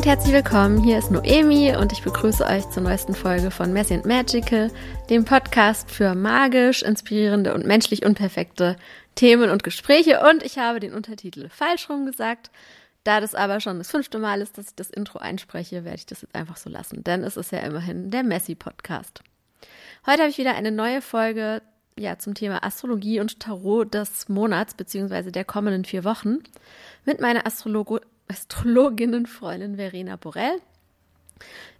Und herzlich willkommen, hier ist Noemi und ich begrüße euch zur neuesten Folge von Messy and Magical, dem Podcast für magisch, inspirierende und menschlich unperfekte Themen und Gespräche und ich habe den Untertitel falsch rum gesagt. Da das aber schon das fünfte Mal ist, dass ich das Intro einspreche, werde ich das jetzt einfach so lassen, denn es ist ja immerhin der Messy Podcast. Heute habe ich wieder eine neue Folge ja, zum Thema Astrologie und Tarot des Monats beziehungsweise der kommenden vier Wochen mit meiner Astrologo Astrologinnenfreundin Verena Borell.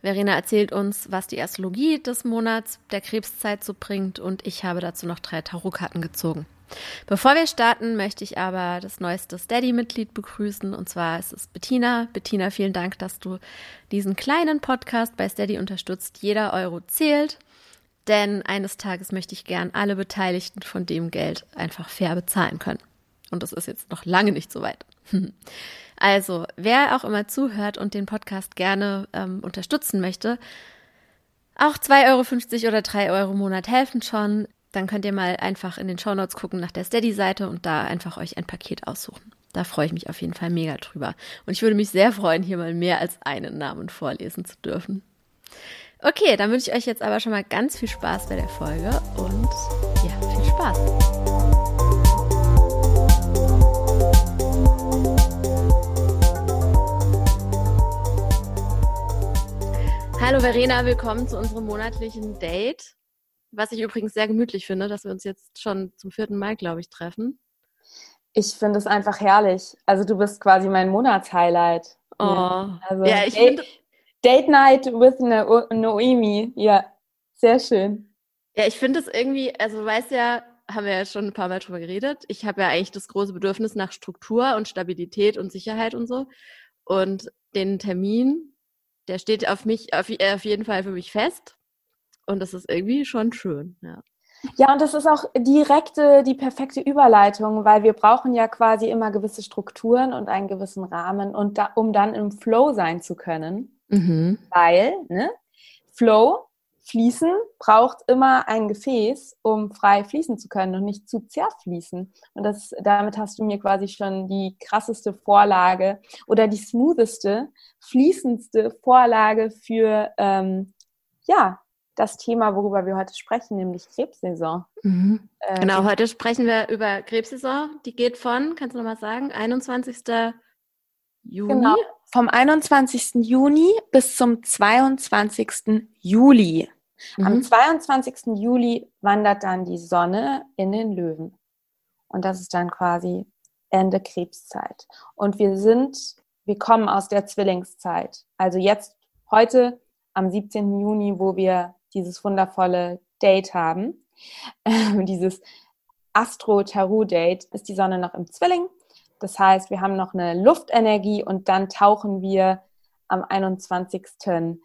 Verena erzählt uns, was die Astrologie des Monats der Krebszeit so bringt und ich habe dazu noch drei Tarotkarten gezogen. Bevor wir starten, möchte ich aber das neueste Steady-Mitglied begrüßen und zwar ist es Bettina. Bettina, vielen Dank, dass du diesen kleinen Podcast bei Steady unterstützt. Jeder Euro zählt, denn eines Tages möchte ich gern alle Beteiligten von dem Geld einfach fair bezahlen können. Und das ist jetzt noch lange nicht so weit. Also, wer auch immer zuhört und den Podcast gerne ähm, unterstützen möchte, auch 2,50 Euro oder 3 Euro im Monat helfen schon. Dann könnt ihr mal einfach in den Shownotes gucken nach der Steady-Seite und da einfach euch ein Paket aussuchen. Da freue ich mich auf jeden Fall mega drüber. Und ich würde mich sehr freuen, hier mal mehr als einen Namen vorlesen zu dürfen. Okay, dann wünsche ich euch jetzt aber schon mal ganz viel Spaß bei der Folge und ja, viel Spaß. Hallo Verena, willkommen zu unserem monatlichen Date. Was ich übrigens sehr gemütlich finde, dass wir uns jetzt schon zum vierten Mal, glaube ich, treffen. Ich finde es einfach herrlich. Also du bist quasi mein Monatshighlight. Oh, ja, also ja ich Date, Date Night with no Noemi. Ja, sehr schön. Ja, ich finde es irgendwie, also weißt ja, haben wir ja schon ein paar Mal drüber geredet. Ich habe ja eigentlich das große Bedürfnis nach Struktur und Stabilität und Sicherheit und so. Und den Termin der steht auf mich, auf, äh, auf jeden Fall für mich fest. Und das ist irgendwie schon schön, ja. Ja, und das ist auch direkte, die perfekte Überleitung, weil wir brauchen ja quasi immer gewisse Strukturen und einen gewissen Rahmen, und da, um dann im Flow sein zu können. Mhm. Weil, ne, Flow Fließen braucht immer ein Gefäß, um frei fließen zu können und nicht zu zerfließen. Und das, damit hast du mir quasi schon die krasseste Vorlage oder die smootheste, fließendste Vorlage für ähm, ja, das Thema, worüber wir heute sprechen, nämlich Krebssaison. Mhm. Äh, genau, heute sprechen wir über Krebssaison. Die geht von, kannst du nochmal sagen, 21. Juni? Genau, vom 21. Juni bis zum 22. Juli. Mhm. Am 22. Juli wandert dann die Sonne in den Löwen. Und das ist dann quasi Ende Krebszeit. Und wir sind, wir kommen aus der Zwillingszeit. Also jetzt, heute am 17. Juni, wo wir dieses wundervolle Date haben, dieses Astro-Tarot-Date, ist die Sonne noch im Zwilling. Das heißt, wir haben noch eine Luftenergie und dann tauchen wir am 21.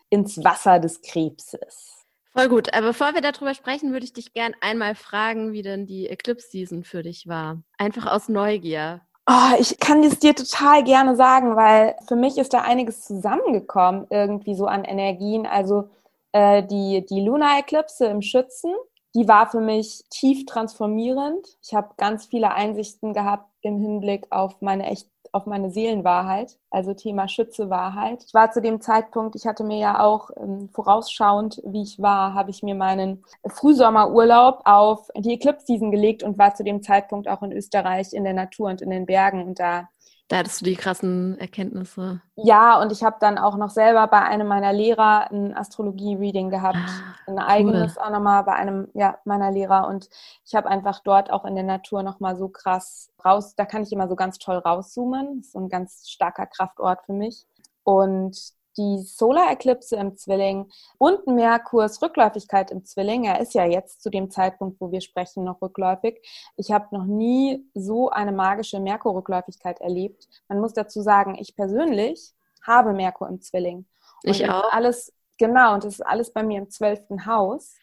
ins Wasser des Krebses. Voll gut. Aber bevor wir darüber sprechen, würde ich dich gern einmal fragen, wie denn die Eclipse-Season für dich war. Einfach aus Neugier. Oh, ich kann es dir total gerne sagen, weil für mich ist da einiges zusammengekommen, irgendwie so an Energien. Also äh, die, die Luna-Eklipse im Schützen, die war für mich tief transformierend. Ich habe ganz viele Einsichten gehabt im Hinblick auf meine echt auf meine Seelenwahrheit, also Thema Schütze Wahrheit. Ich war zu dem Zeitpunkt, ich hatte mir ja auch ähm, vorausschauend, wie ich war, habe ich mir meinen Frühsommerurlaub auf die Eclipse Season gelegt und war zu dem Zeitpunkt auch in Österreich in der Natur und in den Bergen und da da hattest du die krassen Erkenntnisse. Ja, und ich habe dann auch noch selber bei einem meiner Lehrer ein Astrologie-Reading gehabt. Ah, ein eigenes cool. auch nochmal bei einem ja, meiner Lehrer. Und ich habe einfach dort auch in der Natur nochmal so krass raus, da kann ich immer so ganz toll rauszoomen. Das ist so ein ganz starker Kraftort für mich. Und die Solar-Eklipse im Zwilling und Merkurs Rückläufigkeit im Zwilling. Er ist ja jetzt zu dem Zeitpunkt, wo wir sprechen, noch rückläufig. Ich habe noch nie so eine magische Merkur-Rückläufigkeit erlebt. Man muss dazu sagen, ich persönlich habe Merkur im Zwilling. Und ich auch. Alles, genau, und das ist alles bei mir im zwölften Haus.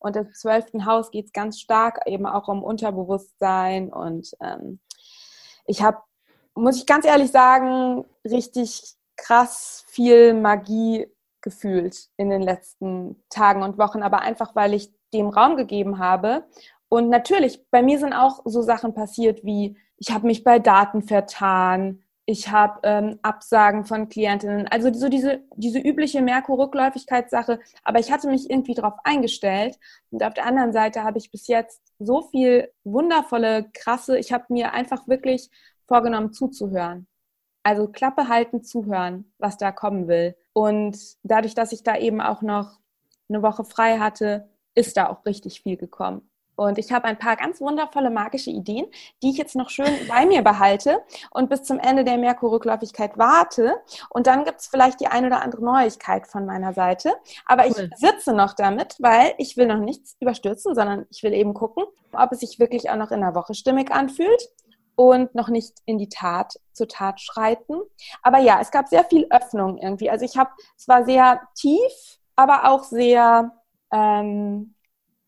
Und im zwölften Haus geht es ganz stark eben auch um Unterbewusstsein. Und ähm, ich habe, muss ich ganz ehrlich sagen, richtig krass viel Magie gefühlt in den letzten Tagen und Wochen, aber einfach, weil ich dem Raum gegeben habe. Und natürlich, bei mir sind auch so Sachen passiert wie, ich habe mich bei Daten vertan, ich habe ähm, Absagen von Klientinnen, also so diese, diese übliche Merkur-Rückläufigkeitssache, aber ich hatte mich irgendwie darauf eingestellt und auf der anderen Seite habe ich bis jetzt so viel wundervolle, krasse, ich habe mir einfach wirklich vorgenommen zuzuhören. Also Klappe halten, zuhören, was da kommen will. Und dadurch, dass ich da eben auch noch eine Woche frei hatte, ist da auch richtig viel gekommen. Und ich habe ein paar ganz wundervolle magische Ideen, die ich jetzt noch schön bei mir behalte und bis zum Ende der Merkur-Rückläufigkeit warte. Und dann gibt es vielleicht die ein oder andere Neuigkeit von meiner Seite. Aber cool. ich sitze noch damit, weil ich will noch nichts überstürzen, sondern ich will eben gucken, ob es sich wirklich auch noch in der Woche stimmig anfühlt und noch nicht in die Tat zur Tat schreiten. Aber ja, es gab sehr viel Öffnung irgendwie. Also ich habe, es war sehr tief, aber auch sehr ähm,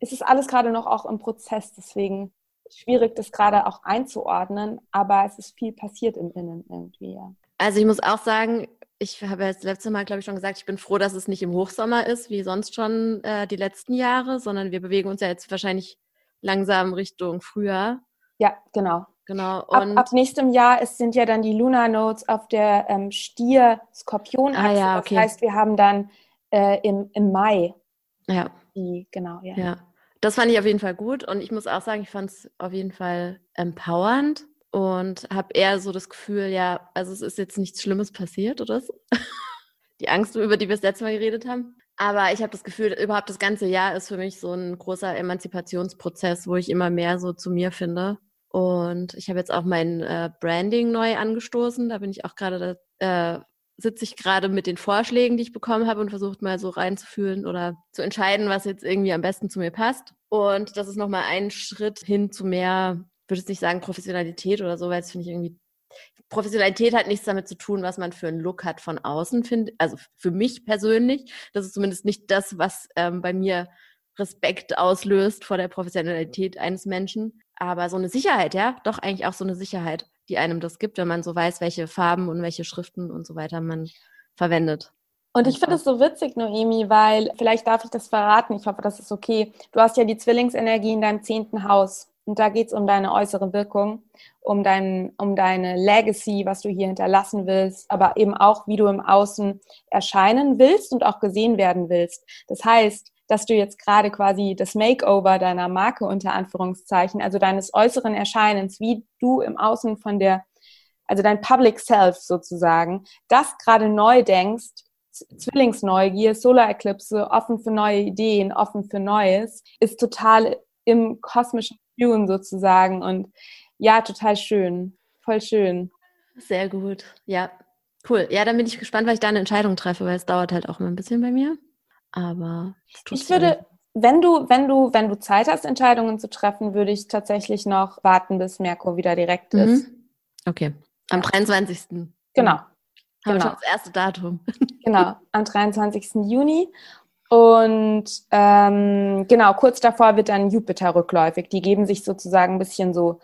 es ist alles gerade noch auch im Prozess, deswegen schwierig, das gerade auch einzuordnen, aber es ist viel passiert im Innen irgendwie, ja. Also ich muss auch sagen, ich habe ja das letzte Mal, glaube ich, schon gesagt, ich bin froh, dass es nicht im Hochsommer ist, wie sonst schon äh, die letzten Jahre, sondern wir bewegen uns ja jetzt wahrscheinlich langsam Richtung Frühjahr. Ja, genau. Genau. Und ab, ab nächstem Jahr es sind ja dann die Lunar Notes auf der ähm, Stier-Skorpion-Achse. Ah, ja, okay. Das heißt, wir haben dann äh, im, im Mai ja. die, genau, ja. ja das fand ich auf jeden Fall gut und ich muss auch sagen, ich fand es auf jeden Fall empowernd und habe eher so das Gefühl, ja, also es ist jetzt nichts Schlimmes passiert oder so. die Angst, über die wir das letzte Mal geredet haben. Aber ich habe das Gefühl, überhaupt das ganze Jahr ist für mich so ein großer Emanzipationsprozess, wo ich immer mehr so zu mir finde. Und ich habe jetzt auch mein äh, Branding neu angestoßen. Da bin ich auch gerade äh, sitze ich gerade mit den Vorschlägen, die ich bekommen habe und versucht mal so reinzufühlen oder zu entscheiden, was jetzt irgendwie am besten zu mir passt. Und das ist nochmal ein Schritt hin zu mehr, würde ich nicht sagen Professionalität oder so, weil es finde ich irgendwie Professionalität hat nichts damit zu tun, was man für einen Look hat von außen, finde also für mich persönlich. Das ist zumindest nicht das, was ähm, bei mir Respekt auslöst vor der Professionalität eines Menschen. Aber so eine Sicherheit, ja, doch eigentlich auch so eine Sicherheit die einem das gibt, wenn man so weiß, welche Farben und welche Schriften und so weiter man verwendet. Und ich finde es so witzig, Noemi, weil vielleicht darf ich das verraten. Ich hoffe, das ist okay. Du hast ja die Zwillingsenergie in deinem zehnten Haus. Und da geht es um deine äußere Wirkung, um, dein, um deine Legacy, was du hier hinterlassen willst, aber eben auch, wie du im Außen erscheinen willst und auch gesehen werden willst. Das heißt, dass du jetzt gerade quasi das Makeover deiner Marke unter Anführungszeichen, also deines äußeren Erscheinens, wie du im Außen von der, also dein Public Self sozusagen, das gerade neu denkst, Zwillingsneugier, Solar Eclipse, offen für neue Ideen, offen für Neues, ist total im kosmischen Tune sozusagen und ja, total schön, voll schön. Sehr gut, ja, cool. Ja, dann bin ich gespannt, weil ich da eine Entscheidung treffe, weil es dauert halt auch immer ein bisschen bei mir. Aber ich würde, wenn du, wenn du, wenn du Zeit hast, Entscheidungen zu treffen, würde ich tatsächlich noch warten, bis Merkur wieder direkt mhm. ist. Okay. Am 23. Genau. Haben genau. schon das erste Datum. Genau, am 23. Juni. Und ähm, genau, kurz davor wird dann Jupiter rückläufig. Die geben sich sozusagen ein bisschen so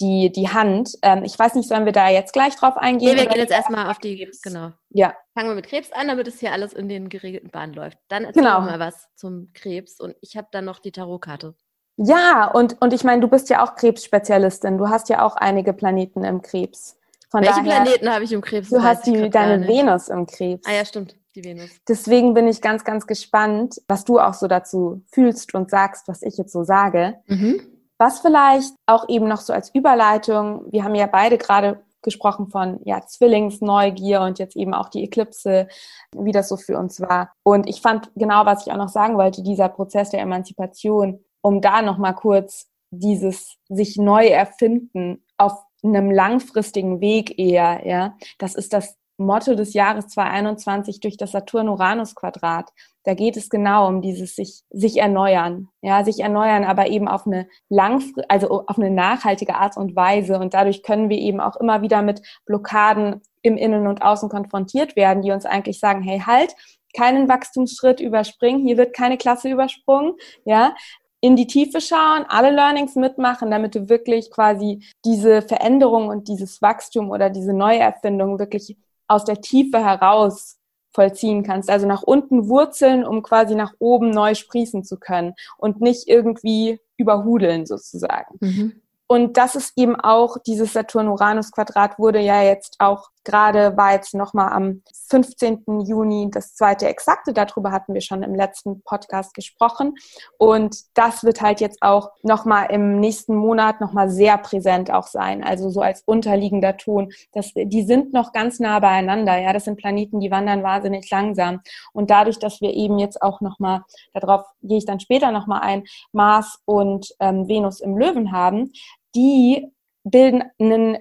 die, die Hand. Ähm, ich weiß nicht, sollen wir da jetzt gleich drauf eingehen? Nee, wir gehen jetzt erstmal auf die, Krebs. genau. Ja. Fangen wir mit Krebs an, damit es hier alles in den geregelten Bahnen läuft. Dann erzähl genau. mal was zum Krebs und ich habe dann noch die Tarotkarte. Ja, und, und ich meine, du bist ja auch Krebsspezialistin. Du hast ja auch einige Planeten im Krebs. Von Welche daher, Planeten habe ich im Krebs? Du hast die, deine Venus im Krebs. Ah ja, stimmt, die Venus. Deswegen bin ich ganz, ganz gespannt, was du auch so dazu fühlst und sagst, was ich jetzt so sage. Mhm. Was vielleicht auch eben noch so als Überleitung, wir haben ja beide gerade gesprochen von ja, Zwillingsneugier und jetzt eben auch die Eklipse, wie das so für uns war. Und ich fand genau, was ich auch noch sagen wollte, dieser Prozess der Emanzipation, um da nochmal kurz dieses sich neu erfinden auf einem langfristigen Weg eher, ja, das ist das Motto des Jahres 2021 durch das Saturn-Uranus-Quadrat. Da geht es genau um dieses sich, sich erneuern. Ja, sich erneuern, aber eben auf eine langfristige, also auf eine nachhaltige Art und Weise. Und dadurch können wir eben auch immer wieder mit Blockaden im Innen und Außen konfrontiert werden, die uns eigentlich sagen, hey, halt, keinen Wachstumsschritt überspringen, hier wird keine Klasse übersprungen, ja, in die Tiefe schauen, alle Learnings mitmachen, damit du wirklich quasi diese Veränderung und dieses Wachstum oder diese Neuerfindung wirklich aus der Tiefe heraus vollziehen kannst. Also nach unten wurzeln, um quasi nach oben neu sprießen zu können und nicht irgendwie überhudeln sozusagen. Mhm. und das ist eben auch, dieses Saturn-Uranus-Quadrat wurde ja jetzt auch gerade, war jetzt nochmal am 15. Juni das zweite Exakte. Darüber hatten wir schon im letzten Podcast gesprochen. Und das wird halt jetzt auch nochmal im nächsten Monat nochmal sehr präsent auch sein. Also so als unterliegender Ton. Das, die sind noch ganz nah beieinander. Ja, das sind Planeten, die wandern wahnsinnig langsam. Und dadurch, dass wir eben jetzt auch nochmal, darauf gehe ich dann später nochmal ein, Mars und ähm, Venus im Löwen haben, die bilden einen,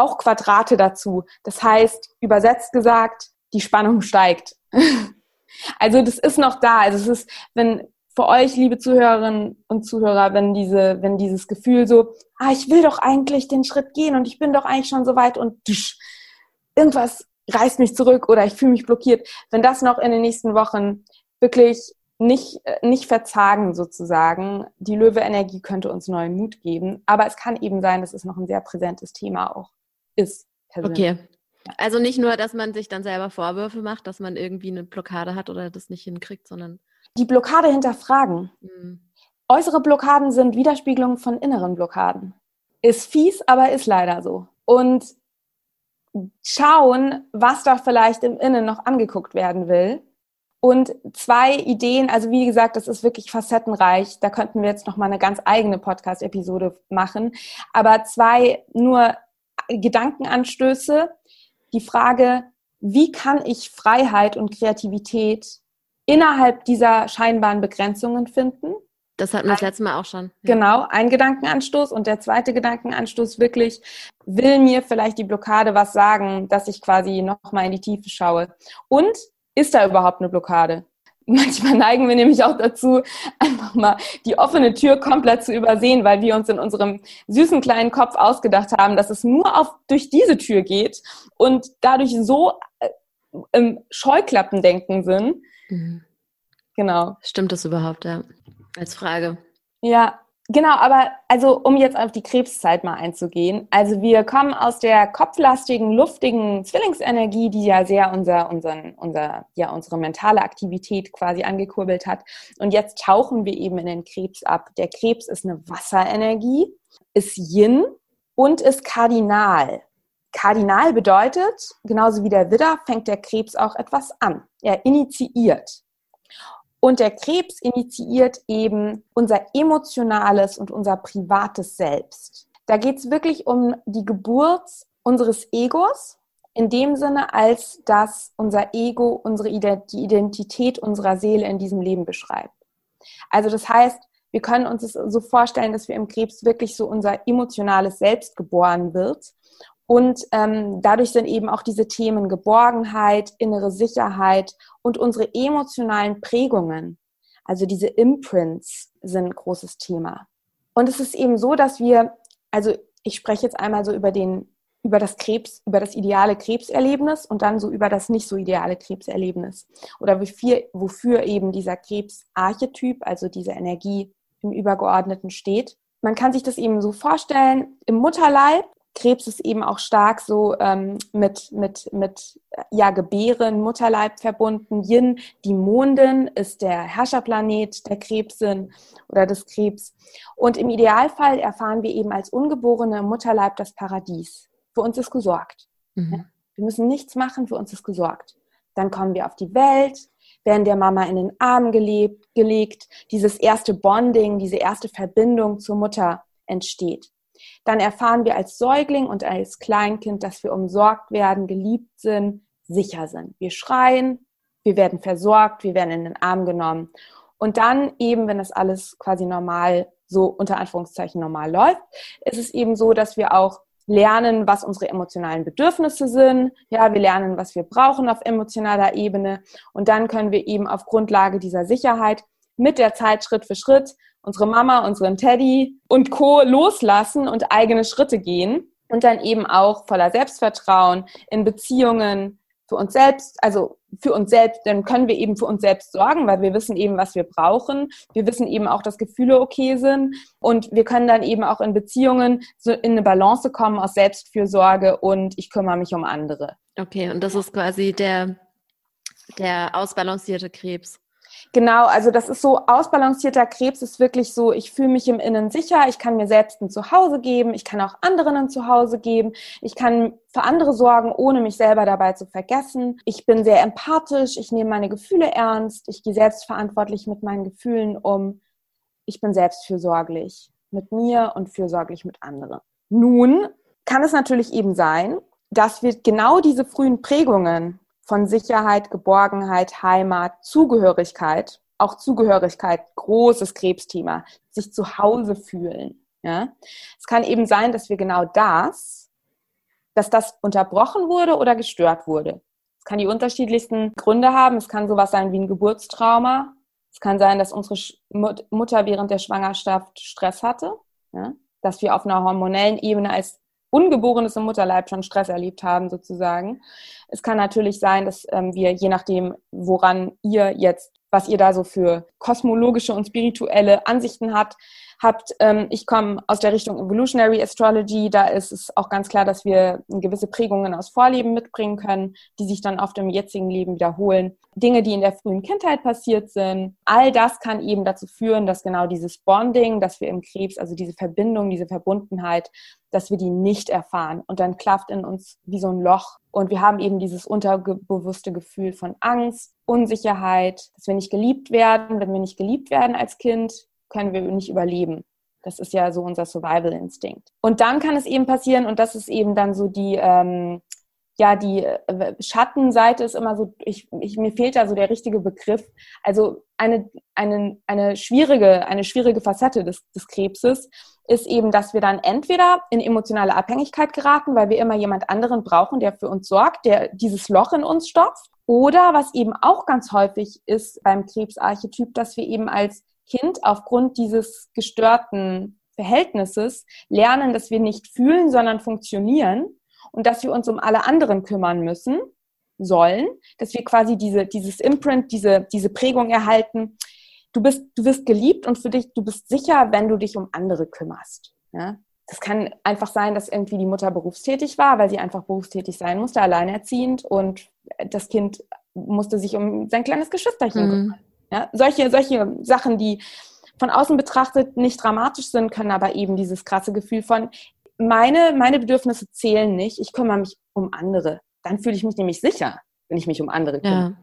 auch Quadrate dazu. Das heißt, übersetzt gesagt, die Spannung steigt. also das ist noch da. Also es ist, wenn für euch, liebe Zuhörerinnen und Zuhörer, wenn diese, wenn dieses Gefühl so, ah, ich will doch eigentlich den Schritt gehen und ich bin doch eigentlich schon so weit und tsch, irgendwas reißt mich zurück oder ich fühle mich blockiert, wenn das noch in den nächsten Wochen wirklich nicht, äh, nicht verzagen sozusagen. Die Löwe-Energie könnte uns neuen Mut geben, aber es kann eben sein, dass es noch ein sehr präsentes Thema auch ist. Persönlich. Okay. Also nicht nur, dass man sich dann selber Vorwürfe macht, dass man irgendwie eine Blockade hat oder das nicht hinkriegt, sondern. Die Blockade hinterfragen. Mhm. Äußere Blockaden sind Widerspiegelungen von inneren Blockaden. Ist fies, aber ist leider so. Und schauen, was da vielleicht im Innen noch angeguckt werden will und zwei Ideen, also wie gesagt, das ist wirklich facettenreich. Da könnten wir jetzt noch mal eine ganz eigene Podcast-Episode machen. Aber zwei nur Gedankenanstöße. Die Frage, wie kann ich Freiheit und Kreativität innerhalb dieser scheinbaren Begrenzungen finden? Das hatten wir das letzte Mal auch schon. Ja. Genau, ein Gedankenanstoß. Und der zweite Gedankenanstoß wirklich, will mir vielleicht die Blockade was sagen, dass ich quasi noch mal in die Tiefe schaue. Und ist da überhaupt eine Blockade? Manchmal neigen wir nämlich auch dazu, einfach mal die offene Tür komplett zu übersehen, weil wir uns in unserem süßen kleinen Kopf ausgedacht haben, dass es nur auf, durch diese Tür geht und dadurch so äh, im Scheuklappendenken sind. Mhm. Genau. Stimmt das überhaupt, ja? Als Frage. Ja, Genau, aber also um jetzt auf die Krebszeit mal einzugehen. Also wir kommen aus der kopflastigen, luftigen Zwillingsenergie, die ja sehr unser, unseren, unser, ja, unsere mentale Aktivität quasi angekurbelt hat. Und jetzt tauchen wir eben in den Krebs ab. Der Krebs ist eine Wasserenergie, ist Yin und ist Kardinal. Kardinal bedeutet, genauso wie der Widder, fängt der Krebs auch etwas an. Er initiiert. Und der Krebs initiiert eben unser emotionales und unser privates Selbst. Da geht es wirklich um die Geburt unseres Egos, in dem Sinne, als dass unser Ego unsere die Identität unserer Seele in diesem Leben beschreibt. Also das heißt, wir können uns es so vorstellen, dass wir im Krebs wirklich so unser emotionales Selbst geboren wird und ähm, dadurch sind eben auch diese Themen Geborgenheit, innere Sicherheit und unsere emotionalen Prägungen, also diese Imprints, sind ein großes Thema. Und es ist eben so, dass wir, also ich spreche jetzt einmal so über den, über das Krebs, über das ideale Krebserlebnis und dann so über das nicht so ideale Krebserlebnis. Oder wofür, wofür eben dieser Krebsarchetyp, also diese Energie im Übergeordneten steht. Man kann sich das eben so vorstellen, im Mutterleib Krebs ist eben auch stark so ähm, mit, mit, mit ja, Gebären, Mutterleib verbunden. Yin, die Mondin, ist der Herrscherplanet der Krebsin oder des Krebs. Und im Idealfall erfahren wir eben als Ungeborene Mutterleib das Paradies. Für uns ist gesorgt. Mhm. Wir müssen nichts machen, für uns ist gesorgt. Dann kommen wir auf die Welt, werden der Mama in den Arm gelebt, gelegt. Dieses erste Bonding, diese erste Verbindung zur Mutter entsteht. Dann erfahren wir als Säugling und als Kleinkind, dass wir umsorgt werden, geliebt sind, sicher sind. Wir schreien, wir werden versorgt, wir werden in den Arm genommen. Und dann eben, wenn das alles quasi normal, so unter Anführungszeichen normal läuft, ist es eben so, dass wir auch lernen, was unsere emotionalen Bedürfnisse sind. Ja, wir lernen, was wir brauchen auf emotionaler Ebene. Und dann können wir eben auf Grundlage dieser Sicherheit mit der Zeit Schritt für Schritt unsere Mama, unseren Teddy und Co. loslassen und eigene Schritte gehen und dann eben auch voller Selbstvertrauen in Beziehungen für uns selbst, also für uns selbst, dann können wir eben für uns selbst sorgen, weil wir wissen eben, was wir brauchen. Wir wissen eben auch, dass Gefühle okay sind und wir können dann eben auch in Beziehungen so in eine Balance kommen aus Selbstfürsorge und ich kümmere mich um andere. Okay, und das ist quasi der, der ausbalancierte Krebs. Genau, also das ist so ausbalancierter Krebs ist wirklich so, ich fühle mich im Innen sicher, ich kann mir selbst ein Zuhause geben, ich kann auch anderen ein Zuhause geben, ich kann für andere sorgen, ohne mich selber dabei zu vergessen. Ich bin sehr empathisch, ich nehme meine Gefühle ernst, ich gehe selbstverantwortlich mit meinen Gefühlen um. Ich bin selbstfürsorglich mit mir und fürsorglich mit anderen. Nun kann es natürlich eben sein, dass wir genau diese frühen Prägungen von Sicherheit, Geborgenheit, Heimat, Zugehörigkeit, auch Zugehörigkeit, großes Krebsthema, sich zu Hause fühlen. Ja? Es kann eben sein, dass wir genau das, dass das unterbrochen wurde oder gestört wurde. Es kann die unterschiedlichsten Gründe haben. Es kann sowas sein wie ein Geburtstrauma. Es kann sein, dass unsere Mutter während der Schwangerschaft Stress hatte, ja? dass wir auf einer hormonellen Ebene als Ungeborenes im Mutterleib schon Stress erlebt haben, sozusagen. Es kann natürlich sein, dass ähm, wir, je nachdem, woran ihr jetzt, was ihr da so für kosmologische und spirituelle Ansichten habt, habt. Ähm, ich komme aus der Richtung Evolutionary Astrology. Da ist es auch ganz klar, dass wir gewisse Prägungen aus Vorleben mitbringen können, die sich dann oft im jetzigen Leben wiederholen. Dinge, die in der frühen Kindheit passiert sind. All das kann eben dazu führen, dass genau dieses Bonding, dass wir im Krebs, also diese Verbindung, diese Verbundenheit, dass wir die nicht erfahren. Und dann klafft in uns wie so ein Loch. Und wir haben eben dieses unterbewusste Gefühl von Angst, Unsicherheit, dass wir nicht geliebt werden. Wenn wir nicht geliebt werden als Kind, können wir nicht überleben. Das ist ja so unser Survival-Instinkt. Und dann kann es eben passieren, und das ist eben dann so die, ähm, ja, die äh, Schattenseite ist immer so, ich, ich, mir fehlt da so der richtige Begriff. Also eine, eine, eine schwierige, eine schwierige Facette des, des Krebses ist eben, dass wir dann entweder in emotionale Abhängigkeit geraten, weil wir immer jemand anderen brauchen, der für uns sorgt, der dieses Loch in uns stopft. Oder was eben auch ganz häufig ist beim Krebsarchetyp, dass wir eben als Kind aufgrund dieses gestörten Verhältnisses lernen, dass wir nicht fühlen, sondern funktionieren und dass wir uns um alle anderen kümmern müssen, sollen, dass wir quasi diese, dieses Imprint, diese, diese Prägung erhalten. Du bist, du wirst geliebt und für dich, du bist sicher, wenn du dich um andere kümmerst. Ja? Das kann einfach sein, dass irgendwie die Mutter berufstätig war, weil sie einfach berufstätig sein musste, alleinerziehend und das Kind musste sich um sein kleines Geschwisterchen mhm. kümmern. Ja, solche, solche Sachen, die von außen betrachtet nicht dramatisch sind, können aber eben dieses krasse Gefühl von, meine, meine Bedürfnisse zählen nicht, ich kümmere mich um andere. Dann fühle ich mich nämlich sicher, wenn ich mich um andere kümmere. Ja.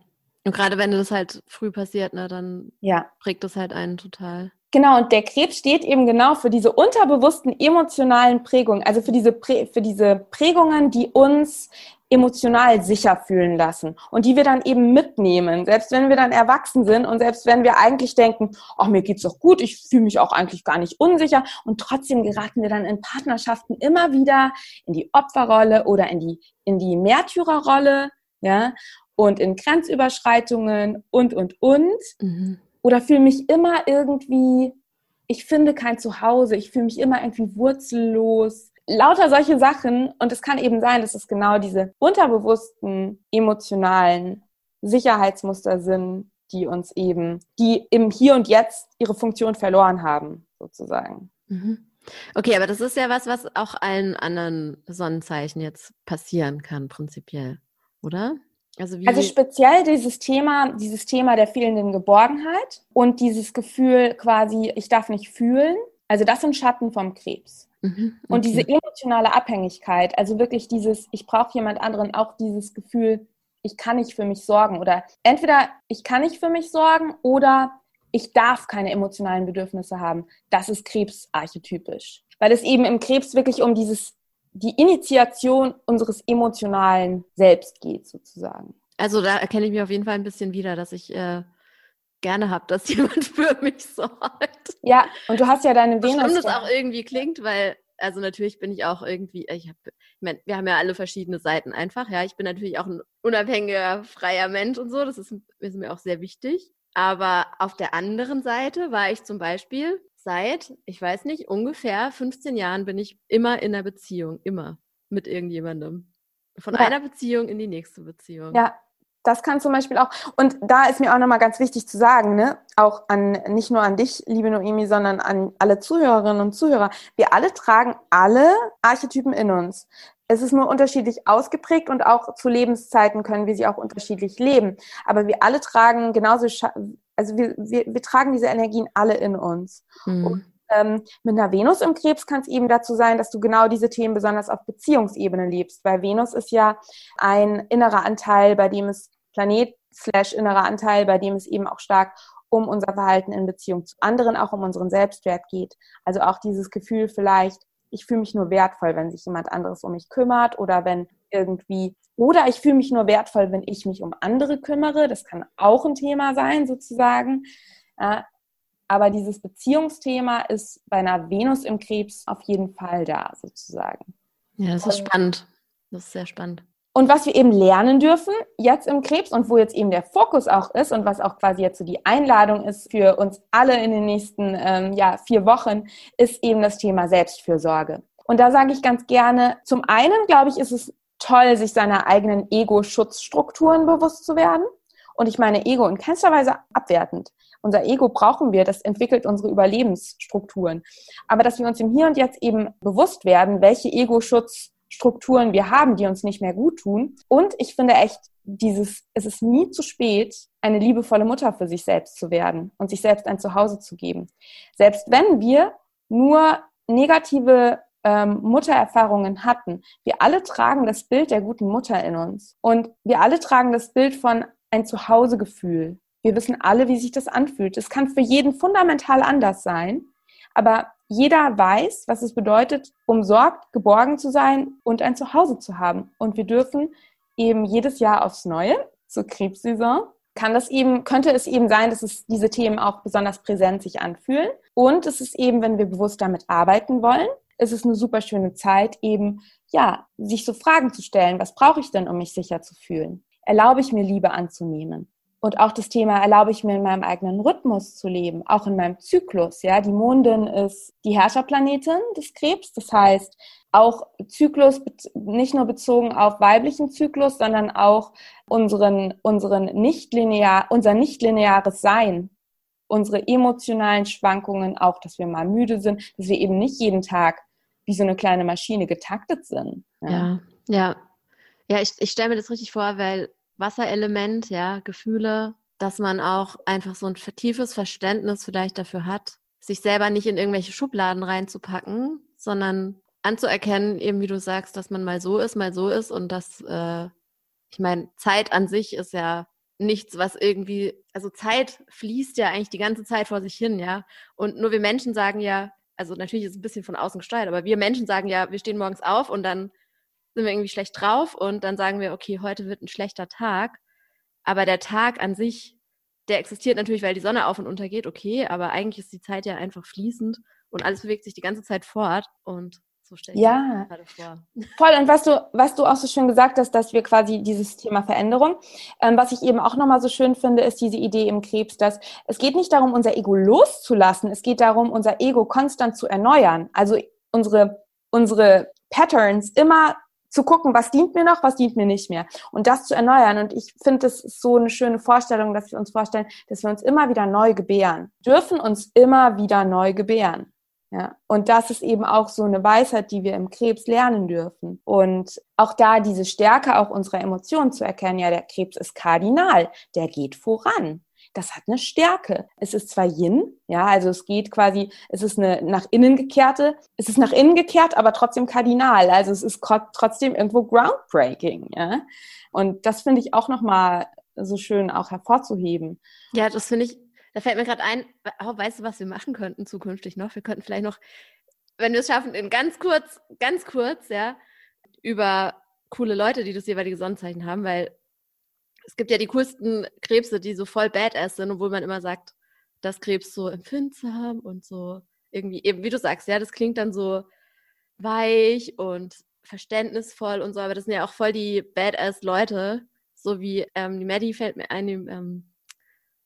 Und gerade wenn das halt früh passiert, ne, dann ja. prägt das halt einen total. Genau, und der Krebs steht eben genau für diese unterbewussten emotionalen Prägungen, also für diese, Prä für diese Prägungen, die uns emotional sicher fühlen lassen und die wir dann eben mitnehmen, selbst wenn wir dann erwachsen sind und selbst wenn wir eigentlich denken, ach, mir geht's doch gut, ich fühle mich auch eigentlich gar nicht unsicher und trotzdem geraten wir dann in Partnerschaften immer wieder in die Opferrolle oder in die, in die Märtyrerrolle, ja, und in Grenzüberschreitungen und, und, und. Mhm. Oder fühle mich immer irgendwie, ich finde kein Zuhause, ich fühle mich immer irgendwie wurzellos, lauter solche Sachen. Und es kann eben sein, dass es genau diese unterbewussten emotionalen Sicherheitsmuster sind, die uns eben, die im Hier und Jetzt ihre Funktion verloren haben, sozusagen. Mhm. Okay, aber das ist ja was, was auch allen anderen Sonnenzeichen jetzt passieren kann, prinzipiell, oder? Also, also, speziell dieses Thema, dieses Thema der fehlenden Geborgenheit und dieses Gefühl quasi, ich darf nicht fühlen. Also das sind Schatten vom Krebs. Mhm, okay. Und diese emotionale Abhängigkeit, also wirklich dieses, ich brauche jemand anderen, auch dieses Gefühl, ich kann nicht für mich sorgen oder entweder ich kann nicht für mich sorgen oder ich darf keine emotionalen Bedürfnisse haben. Das ist Krebsarchetypisch. Weil es eben im Krebs wirklich um dieses, die Initiation unseres emotionalen Selbst geht, sozusagen. Also da erkenne ich mich auf jeden Fall ein bisschen wieder, dass ich äh, gerne habe, dass jemand für mich sorgt. Ja, und du hast ja deine Venus. Schlimm das auch irgendwie klingt, weil, also natürlich bin ich auch irgendwie, ich habe, ich mein, wir haben ja alle verschiedene Seiten einfach, ja. Ich bin natürlich auch ein unabhängiger, freier Mensch und so, das ist, ist mir auch sehr wichtig. Aber auf der anderen Seite war ich zum Beispiel seit, ich weiß nicht, ungefähr 15 Jahren bin ich immer in einer Beziehung, immer mit irgendjemandem. Von ja. einer Beziehung in die nächste Beziehung. Ja, das kann zum Beispiel auch, und da ist mir auch nochmal ganz wichtig zu sagen, ne, auch an, nicht nur an dich, liebe Noemi, sondern an alle Zuhörerinnen und Zuhörer. Wir alle tragen alle Archetypen in uns. Es ist nur unterschiedlich ausgeprägt und auch zu Lebenszeiten können wir sie auch unterschiedlich leben. Aber wir alle tragen genauso also wir, wir, wir tragen diese Energien alle in uns. Mhm. Und ähm, mit einer Venus im Krebs kann es eben dazu sein, dass du genau diese Themen besonders auf Beziehungsebene lebst, weil Venus ist ja ein innerer Anteil, bei dem es Planet slash innerer Anteil, bei dem es eben auch stark um unser Verhalten in Beziehung zu anderen, auch um unseren Selbstwert geht. Also auch dieses Gefühl vielleicht, ich fühle mich nur wertvoll, wenn sich jemand anderes um mich kümmert oder wenn irgendwie, oder ich fühle mich nur wertvoll, wenn ich mich um andere kümmere. Das kann auch ein Thema sein, sozusagen. Aber dieses Beziehungsthema ist bei einer Venus im Krebs auf jeden Fall da, sozusagen. Ja, das ist spannend. Das ist sehr spannend. Und was wir eben lernen dürfen, jetzt im Krebs und wo jetzt eben der Fokus auch ist und was auch quasi jetzt so die Einladung ist für uns alle in den nächsten ähm, ja, vier Wochen, ist eben das Thema Selbstfürsorge. Und da sage ich ganz gerne, zum einen, glaube ich, ist es toll, sich seiner eigenen Ego-Schutzstrukturen bewusst zu werden. Und ich meine Ego in keinster Weise abwertend. Unser Ego brauchen wir, das entwickelt unsere Überlebensstrukturen. Aber dass wir uns im Hier und Jetzt eben bewusst werden, welche Ego-Schutz Strukturen wir haben, die uns nicht mehr gut tun. Und ich finde echt, dieses, es ist nie zu spät, eine liebevolle Mutter für sich selbst zu werden und sich selbst ein Zuhause zu geben. Selbst wenn wir nur negative ähm, Muttererfahrungen hatten, wir alle tragen das Bild der guten Mutter in uns. Und wir alle tragen das Bild von ein Zuhausegefühl. Wir wissen alle, wie sich das anfühlt. Es kann für jeden fundamental anders sein. Aber jeder weiß, was es bedeutet, umsorgt, geborgen zu sein und ein Zuhause zu haben. Und wir dürfen eben jedes Jahr aufs Neue zur Krebssaison kann das eben, könnte es eben sein, dass es diese Themen auch besonders präsent sich anfühlen. Und es ist eben, wenn wir bewusst damit arbeiten wollen, ist es eine super schöne Zeit, eben, ja, sich so Fragen zu stellen. Was brauche ich denn, um mich sicher zu fühlen? Erlaube ich mir Liebe anzunehmen? Und auch das Thema, erlaube ich mir in meinem eigenen Rhythmus zu leben, auch in meinem Zyklus. Ja, die Mondin ist die Herrscherplanetin des Krebs. Das heißt, auch Zyklus nicht nur bezogen auf weiblichen Zyklus, sondern auch unseren, unseren nicht linear, unser nicht lineares Sein, unsere emotionalen Schwankungen, auch, dass wir mal müde sind, dass wir eben nicht jeden Tag wie so eine kleine Maschine getaktet sind. Ja, ja. Ja, ja ich, ich stelle mir das richtig vor, weil Wasserelement, ja, Gefühle, dass man auch einfach so ein tiefes Verständnis vielleicht dafür hat, sich selber nicht in irgendwelche Schubladen reinzupacken, sondern anzuerkennen, eben wie du sagst, dass man mal so ist, mal so ist und dass, äh, ich meine, Zeit an sich ist ja nichts, was irgendwie, also Zeit fließt ja eigentlich die ganze Zeit vor sich hin, ja. Und nur wir Menschen sagen ja, also natürlich ist es ein bisschen von außen gesteuert, aber wir Menschen sagen ja, wir stehen morgens auf und dann sind wir irgendwie schlecht drauf und dann sagen wir, okay, heute wird ein schlechter Tag. Aber der Tag an sich, der existiert natürlich, weil die Sonne auf und unter geht, okay, aber eigentlich ist die Zeit ja einfach fließend und alles bewegt sich die ganze Zeit fort und so stelle ich ja. mir gerade vor. Voll. Und was du, was du auch so schön gesagt hast, dass wir quasi dieses Thema Veränderung, ähm, was ich eben auch nochmal so schön finde, ist diese Idee im Krebs, dass es geht nicht darum, unser Ego loszulassen, es geht darum, unser Ego konstant zu erneuern. Also unsere, unsere Patterns immer zu gucken, was dient mir noch, was dient mir nicht mehr. Und das zu erneuern. Und ich finde, das ist so eine schöne Vorstellung, dass wir uns vorstellen, dass wir uns immer wieder neu gebären. Dürfen uns immer wieder neu gebären. Ja, und das ist eben auch so eine Weisheit, die wir im Krebs lernen dürfen. Und auch da diese Stärke auch unserer Emotionen zu erkennen, ja, der Krebs ist kardinal, der geht voran das hat eine Stärke. Es ist zwar Yin, ja, also es geht quasi, es ist eine nach innen gekehrte, es ist nach innen gekehrt, aber trotzdem kardinal. Also es ist trotzdem irgendwo groundbreaking, ja. Und das finde ich auch nochmal so schön auch hervorzuheben. Ja, das finde ich, da fällt mir gerade ein, oh, weißt du, was wir machen könnten zukünftig noch? Wir könnten vielleicht noch, wenn wir es schaffen, in ganz kurz, ganz kurz, ja, über coole Leute, die das jeweilige Sonnenzeichen haben, weil es gibt ja die coolsten Krebse, die so voll badass sind, obwohl man immer sagt, dass Krebs so empfindsam und so irgendwie, eben wie du sagst, ja, das klingt dann so weich und verständnisvoll und so, aber das sind ja auch voll die badass Leute, so wie ähm, die Maddie fällt mir ein, die, ähm,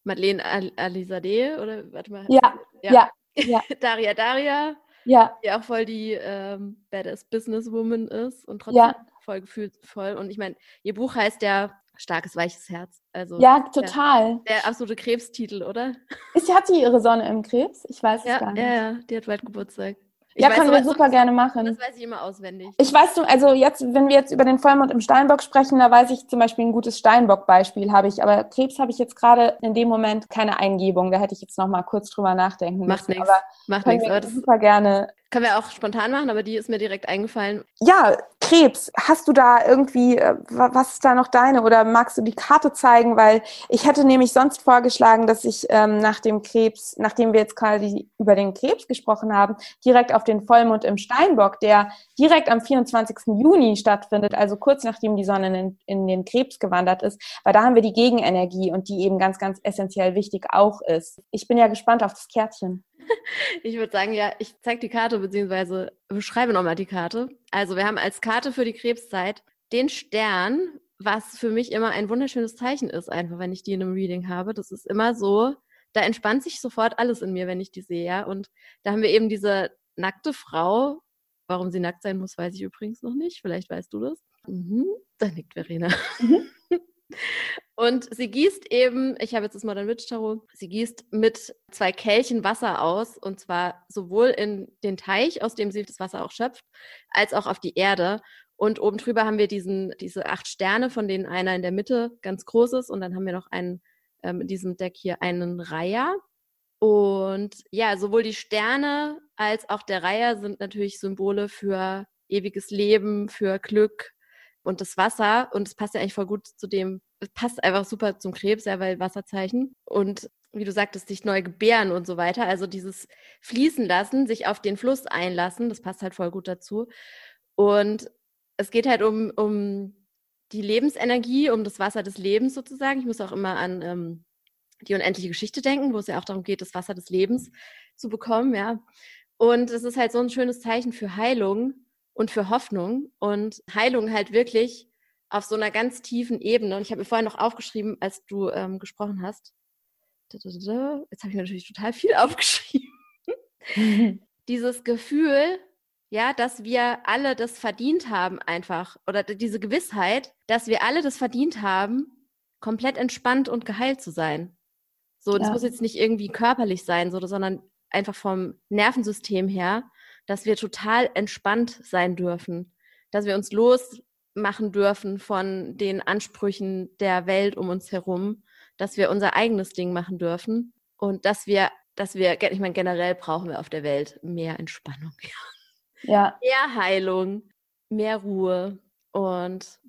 Madeleine Al Alizadeh oder warte mal. Ja, ja, ja. Daria Daria, ja. die auch voll die ähm, badass Businesswoman ist und trotzdem ja. voll gefühlsvoll. Und ich meine, ihr Buch heißt ja starkes, weiches Herz. Also ja, total. Der, der absolute Krebstitel, oder? Ist, hat sie ihre Sonne im Krebs? Ich weiß ja, es gar nicht. Ja, ja, die hat bald Geburtstag. Ich ja, können wir super gerne machen. Das weiß ich immer auswendig. Ich weiß, also jetzt, wenn wir jetzt über den Vollmond im Steinbock sprechen, da weiß ich zum Beispiel ein gutes Steinbock-Beispiel habe ich, aber Krebs habe ich jetzt gerade in dem Moment keine Eingebung. Da hätte ich jetzt noch mal kurz drüber nachdenken Macht nichts. Macht nichts. Super gerne können wir auch spontan machen, aber die ist mir direkt eingefallen. Ja, Krebs. Hast du da irgendwie, äh, was ist da noch deine? Oder magst du die Karte zeigen? Weil ich hätte nämlich sonst vorgeschlagen, dass ich ähm, nach dem Krebs, nachdem wir jetzt quasi über den Krebs gesprochen haben, direkt auf den Vollmond im Steinbock, der direkt am 24. Juni stattfindet, also kurz nachdem die Sonne in, in den Krebs gewandert ist, weil da haben wir die Gegenenergie und die eben ganz, ganz essentiell wichtig auch ist. Ich bin ja gespannt auf das Kärtchen. Ich würde sagen, ja, ich zeige die Karte beziehungsweise beschreibe nochmal die Karte. Also wir haben als Karte für die Krebszeit den Stern, was für mich immer ein wunderschönes Zeichen ist, einfach wenn ich die in einem Reading habe. Das ist immer so, da entspannt sich sofort alles in mir, wenn ich die sehe, ja. Und da haben wir eben diese nackte Frau. Warum sie nackt sein muss, weiß ich übrigens noch nicht. Vielleicht weißt du das. Mhm, da nickt Verena. Mhm. Und sie gießt eben, ich habe jetzt das Modern Witch Tarot, sie gießt mit zwei Kelchen Wasser aus und zwar sowohl in den Teich, aus dem sie das Wasser auch schöpft, als auch auf die Erde. Und oben drüber haben wir diesen, diese acht Sterne, von denen einer in der Mitte ganz groß ist und dann haben wir noch einen, ähm, in diesem Deck hier einen Reiher. Und ja, sowohl die Sterne als auch der Reiher sind natürlich Symbole für ewiges Leben, für Glück, und das Wasser, und es passt ja eigentlich voll gut zu dem, es passt einfach super zum Krebs, ja, weil Wasserzeichen. Und wie du sagtest, sich neu gebären und so weiter. Also dieses Fließen lassen, sich auf den Fluss einlassen, das passt halt voll gut dazu. Und es geht halt um, um die Lebensenergie, um das Wasser des Lebens sozusagen. Ich muss auch immer an ähm, die unendliche Geschichte denken, wo es ja auch darum geht, das Wasser des Lebens zu bekommen, ja. Und es ist halt so ein schönes Zeichen für Heilung und für Hoffnung und Heilung halt wirklich auf so einer ganz tiefen Ebene. Und ich habe mir vorhin noch aufgeschrieben, als du ähm, gesprochen hast. Jetzt habe ich natürlich total viel aufgeschrieben. Dieses Gefühl, ja, dass wir alle das verdient haben einfach oder diese Gewissheit, dass wir alle das verdient haben, komplett entspannt und geheilt zu sein. So, das ja. muss jetzt nicht irgendwie körperlich sein, so, sondern einfach vom Nervensystem her dass wir total entspannt sein dürfen, dass wir uns losmachen dürfen von den Ansprüchen der Welt um uns herum, dass wir unser eigenes Ding machen dürfen und dass wir, dass wir, ich meine, generell brauchen wir auf der Welt mehr Entspannung, ja. mehr Heilung, mehr Ruhe und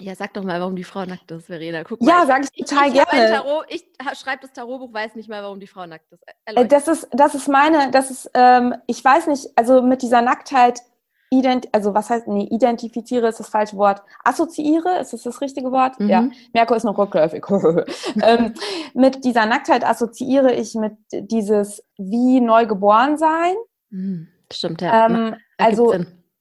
ja, sag doch mal, warum die Frau nackt ist, Verena. Guck mal, ja, sag ich total ich, ich gerne. Tarot, ich schreibe das Tarotbuch, weiß nicht mal, warum die Frau nackt ist. Erläutert. Das ist, das ist meine, das ist, ähm, ich weiß nicht, also mit dieser Nacktheit, ident, also was heißt, nee, identifiziere ist das falsche Wort. Assoziiere, ist das das richtige Wort? Mhm. Ja, Merkur ist noch rückläufig. ähm, mit dieser Nacktheit assoziiere ich mit dieses wie neu geboren sein. Mhm, stimmt, ja. Ähm, also,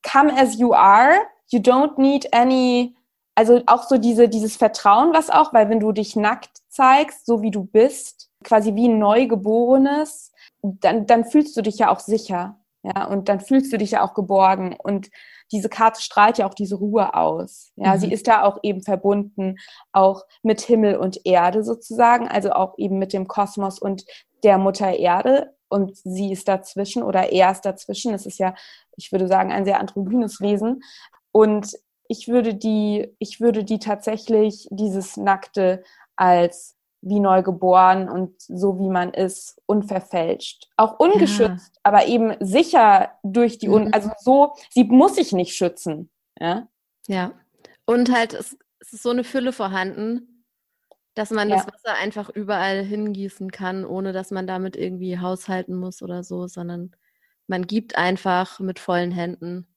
come as you are. You don't need any also auch so diese, dieses Vertrauen, was auch, weil wenn du dich nackt zeigst, so wie du bist, quasi wie ein Neugeborenes, dann, dann fühlst du dich ja auch sicher. Ja, und dann fühlst du dich ja auch geborgen. Und diese Karte strahlt ja auch diese Ruhe aus. Ja, mhm. sie ist da auch eben verbunden, auch mit Himmel und Erde sozusagen, also auch eben mit dem Kosmos und der Mutter Erde. Und sie ist dazwischen oder er ist dazwischen. Es ist ja, ich würde sagen, ein sehr androgynes Wesen. Und ich würde die, ich würde die tatsächlich dieses Nackte als wie neu geboren und so wie man ist, unverfälscht. Auch ungeschützt, ja. aber eben sicher durch die, Un mhm. also so, sie muss sich nicht schützen. Ja. Ja. Und halt, es, es ist so eine Fülle vorhanden, dass man ja. das Wasser einfach überall hingießen kann, ohne dass man damit irgendwie haushalten muss oder so, sondern man gibt einfach mit vollen Händen.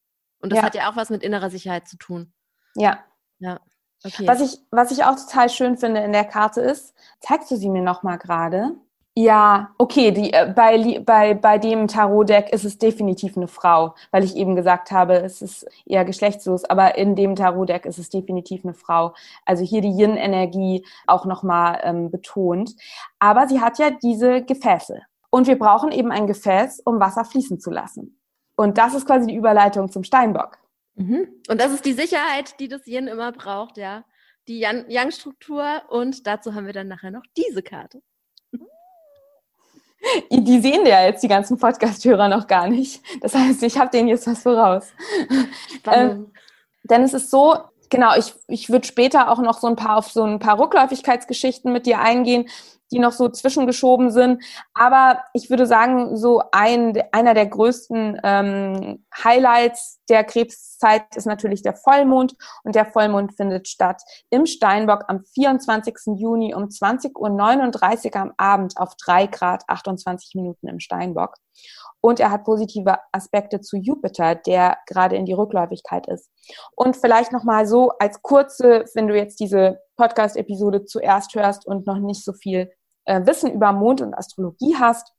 Und das ja. hat ja auch was mit innerer Sicherheit zu tun. Ja. Ja. Okay. Was, ich, was ich auch total schön finde in der Karte ist, zeigst du sie mir nochmal gerade? Ja, okay, die, äh, bei, bei, bei dem Tarot-Deck ist es definitiv eine Frau, weil ich eben gesagt habe, es ist eher geschlechtslos, aber in dem Tarot-Deck ist es definitiv eine Frau. Also hier die Yin-Energie auch nochmal ähm, betont. Aber sie hat ja diese Gefäße. Und wir brauchen eben ein Gefäß, um Wasser fließen zu lassen. Und das ist quasi die Überleitung zum Steinbock. Mhm. Und das ist die Sicherheit, die das Yin immer braucht, ja. Die Yang-Struktur. Und dazu haben wir dann nachher noch diese Karte. Die sehen ja jetzt die ganzen Podcast-Hörer noch gar nicht. Das heißt, ich habe denen jetzt was voraus. Ähm, denn es ist so, genau, ich, ich würde später auch noch so ein paar auf so ein paar Rückläufigkeitsgeschichten mit dir eingehen, die noch so zwischengeschoben sind. Aber ich würde sagen, so ein, einer der größten ähm, Highlights der Krebszeit ist natürlich der Vollmond. Und der Vollmond findet statt im Steinbock am 24. Juni um 20.39 Uhr am Abend auf 3 Grad 28 Minuten im Steinbock. Und er hat positive Aspekte zu Jupiter, der gerade in die Rückläufigkeit ist. Und vielleicht nochmal so als kurze, wenn du jetzt diese Podcast-Episode zuerst hörst und noch nicht so viel äh, Wissen über Mond und Astrologie hast.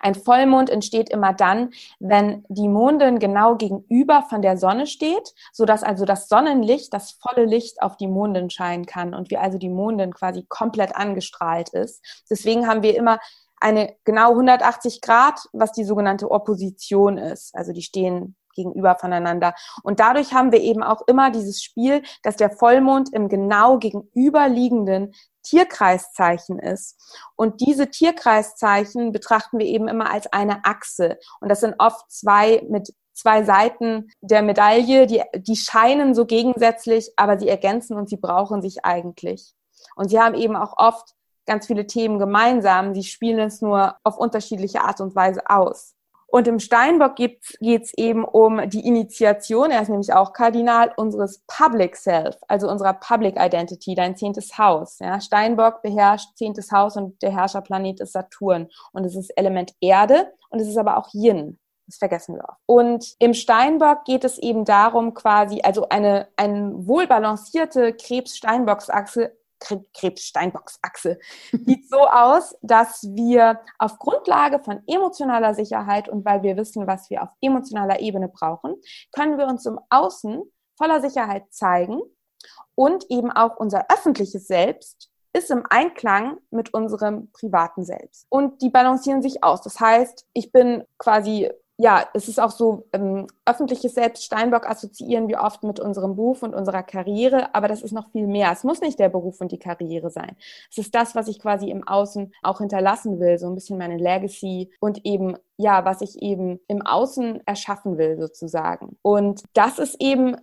Ein Vollmond entsteht immer dann, wenn die Mondin genau gegenüber von der Sonne steht, so dass also das Sonnenlicht, das volle Licht auf die Mondin scheinen kann und wie also die Mondin quasi komplett angestrahlt ist. Deswegen haben wir immer eine genau 180 Grad, was die sogenannte Opposition ist. Also die stehen gegenüber voneinander. Und dadurch haben wir eben auch immer dieses Spiel, dass der Vollmond im genau gegenüberliegenden Tierkreiszeichen ist. Und diese Tierkreiszeichen betrachten wir eben immer als eine Achse. Und das sind oft zwei mit zwei Seiten der Medaille, die, die scheinen so gegensätzlich, aber sie ergänzen und sie brauchen sich eigentlich. Und sie haben eben auch oft ganz viele Themen gemeinsam. Sie spielen es nur auf unterschiedliche Art und Weise aus. Und im Steinbock geht es eben um die Initiation, er ist nämlich auch Kardinal unseres Public Self, also unserer Public Identity, dein zehntes Haus. Ja? Steinbock beherrscht zehntes Haus und der Herrscherplanet ist Saturn. Und es ist Element Erde und es ist aber auch Yin. Das vergessen wir auch. Und im Steinbock geht es eben darum, quasi, also eine, eine wohlbalancierte Krebs-Steinbocks-Achse Krebs-Steinbocks-Achse sieht so aus, dass wir auf Grundlage von emotionaler Sicherheit und weil wir wissen, was wir auf emotionaler Ebene brauchen, können wir uns im Außen voller Sicherheit zeigen und eben auch unser öffentliches Selbst ist im Einklang mit unserem privaten Selbst. Und die balancieren sich aus. Das heißt, ich bin quasi ja, es ist auch so, ähm, öffentliches Selbst Steinbock assoziieren wir oft mit unserem Beruf und unserer Karriere, aber das ist noch viel mehr. Es muss nicht der Beruf und die Karriere sein. Es ist das, was ich quasi im Außen auch hinterlassen will, so ein bisschen meine Legacy und eben, ja, was ich eben im Außen erschaffen will, sozusagen. Und das ist eben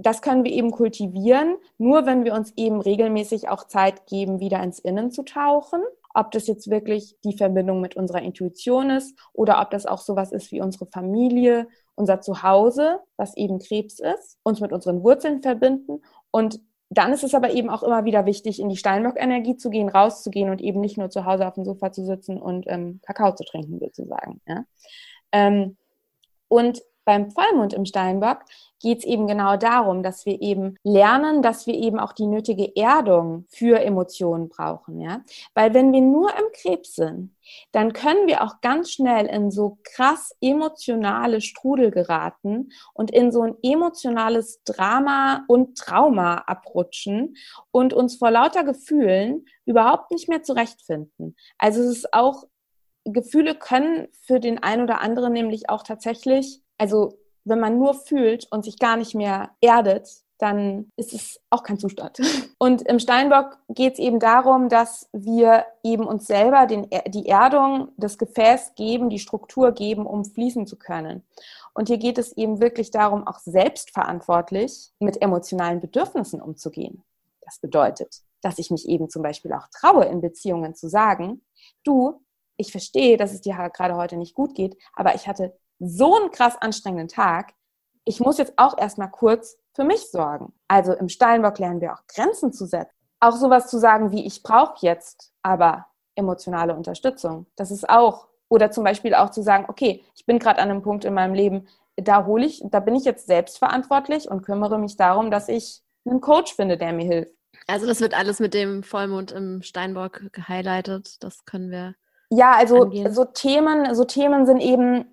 das können wir eben kultivieren, nur wenn wir uns eben regelmäßig auch Zeit geben, wieder ins Innen zu tauchen ob das jetzt wirklich die Verbindung mit unserer Intuition ist oder ob das auch sowas ist wie unsere Familie, unser Zuhause, was eben Krebs ist, uns mit unseren Wurzeln verbinden. Und dann ist es aber eben auch immer wieder wichtig, in die Steinbock-Energie zu gehen, rauszugehen und eben nicht nur zu Hause auf dem Sofa zu sitzen und ähm, Kakao zu trinken, sozusagen. Ja? Ähm, und beim Vollmond im Steinbock geht es eben genau darum, dass wir eben lernen, dass wir eben auch die nötige Erdung für Emotionen brauchen, ja. Weil wenn wir nur im Krebs sind, dann können wir auch ganz schnell in so krass emotionale Strudel geraten und in so ein emotionales Drama und Trauma abrutschen und uns vor lauter Gefühlen überhaupt nicht mehr zurechtfinden. Also es ist auch Gefühle können für den einen oder anderen nämlich auch tatsächlich also wenn man nur fühlt und sich gar nicht mehr erdet, dann ist es auch kein Zustand. Und im Steinbock geht es eben darum, dass wir eben uns selber den, die Erdung, das Gefäß geben, die Struktur geben, um fließen zu können. Und hier geht es eben wirklich darum, auch selbstverantwortlich mit emotionalen Bedürfnissen umzugehen. Das bedeutet, dass ich mich eben zum Beispiel auch traue, in Beziehungen zu sagen, du, ich verstehe, dass es dir gerade heute nicht gut geht, aber ich hatte so einen krass anstrengenden Tag. Ich muss jetzt auch erstmal kurz für mich sorgen. Also im Steinbock lernen wir auch Grenzen zu setzen. Auch sowas zu sagen wie, ich brauche jetzt aber emotionale Unterstützung. Das ist auch, oder zum Beispiel auch zu sagen, okay, ich bin gerade an einem Punkt in meinem Leben, da hole ich, da bin ich jetzt selbstverantwortlich und kümmere mich darum, dass ich einen Coach finde, der mir hilft. Also das wird alles mit dem Vollmond im Steinbock gehighlightet. Das können wir. Ja, also angehen. so Themen, so Themen sind eben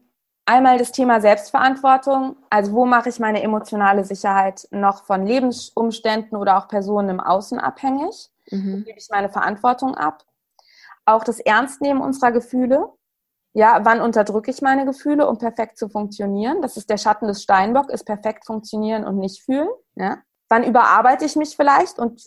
Einmal das Thema Selbstverantwortung, also wo mache ich meine emotionale Sicherheit noch von Lebensumständen oder auch Personen im Außen abhängig? Mhm. Wo gebe ich meine Verantwortung ab? Auch das Ernstnehmen unserer Gefühle. Ja, wann unterdrücke ich meine Gefühle, um perfekt zu funktionieren? Das ist der Schatten des Steinbock, ist perfekt funktionieren und nicht fühlen. Ja? Wann überarbeite ich mich vielleicht und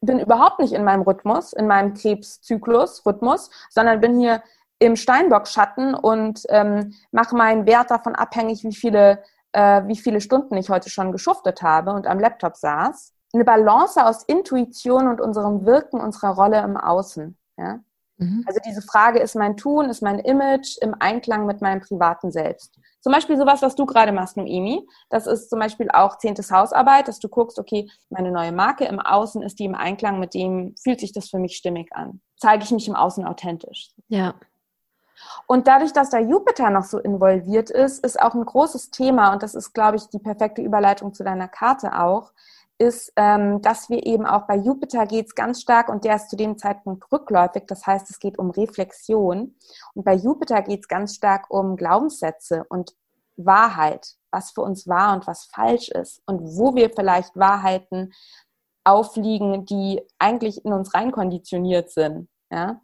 bin überhaupt nicht in meinem Rhythmus, in meinem Krebszyklus, Rhythmus, sondern bin hier im Steinbock-Schatten und ähm, mache meinen Wert davon abhängig, wie viele, äh, wie viele Stunden ich heute schon geschuftet habe und am Laptop saß. Eine Balance aus Intuition und unserem Wirken, unserer Rolle im Außen. Ja? Mhm. Also diese Frage, ist mein Tun, ist mein Image im Einklang mit meinem privaten Selbst? Zum Beispiel sowas, was du gerade machst, Noemi. Das ist zum Beispiel auch zehntes Hausarbeit, dass du guckst, okay, meine neue Marke im Außen, ist die im Einklang mit dem, fühlt sich das für mich stimmig an? Zeige ich mich im Außen authentisch? Ja. Und dadurch, dass da Jupiter noch so involviert ist, ist auch ein großes Thema, und das ist, glaube ich, die perfekte Überleitung zu deiner Karte auch, ist, ähm, dass wir eben auch bei Jupiter geht es ganz stark und der ist zu dem Zeitpunkt rückläufig. Das heißt, es geht um Reflexion. Und bei Jupiter geht es ganz stark um Glaubenssätze und Wahrheit, was für uns wahr und was falsch ist und wo wir vielleicht Wahrheiten aufliegen, die eigentlich in uns reinkonditioniert sind. Ja?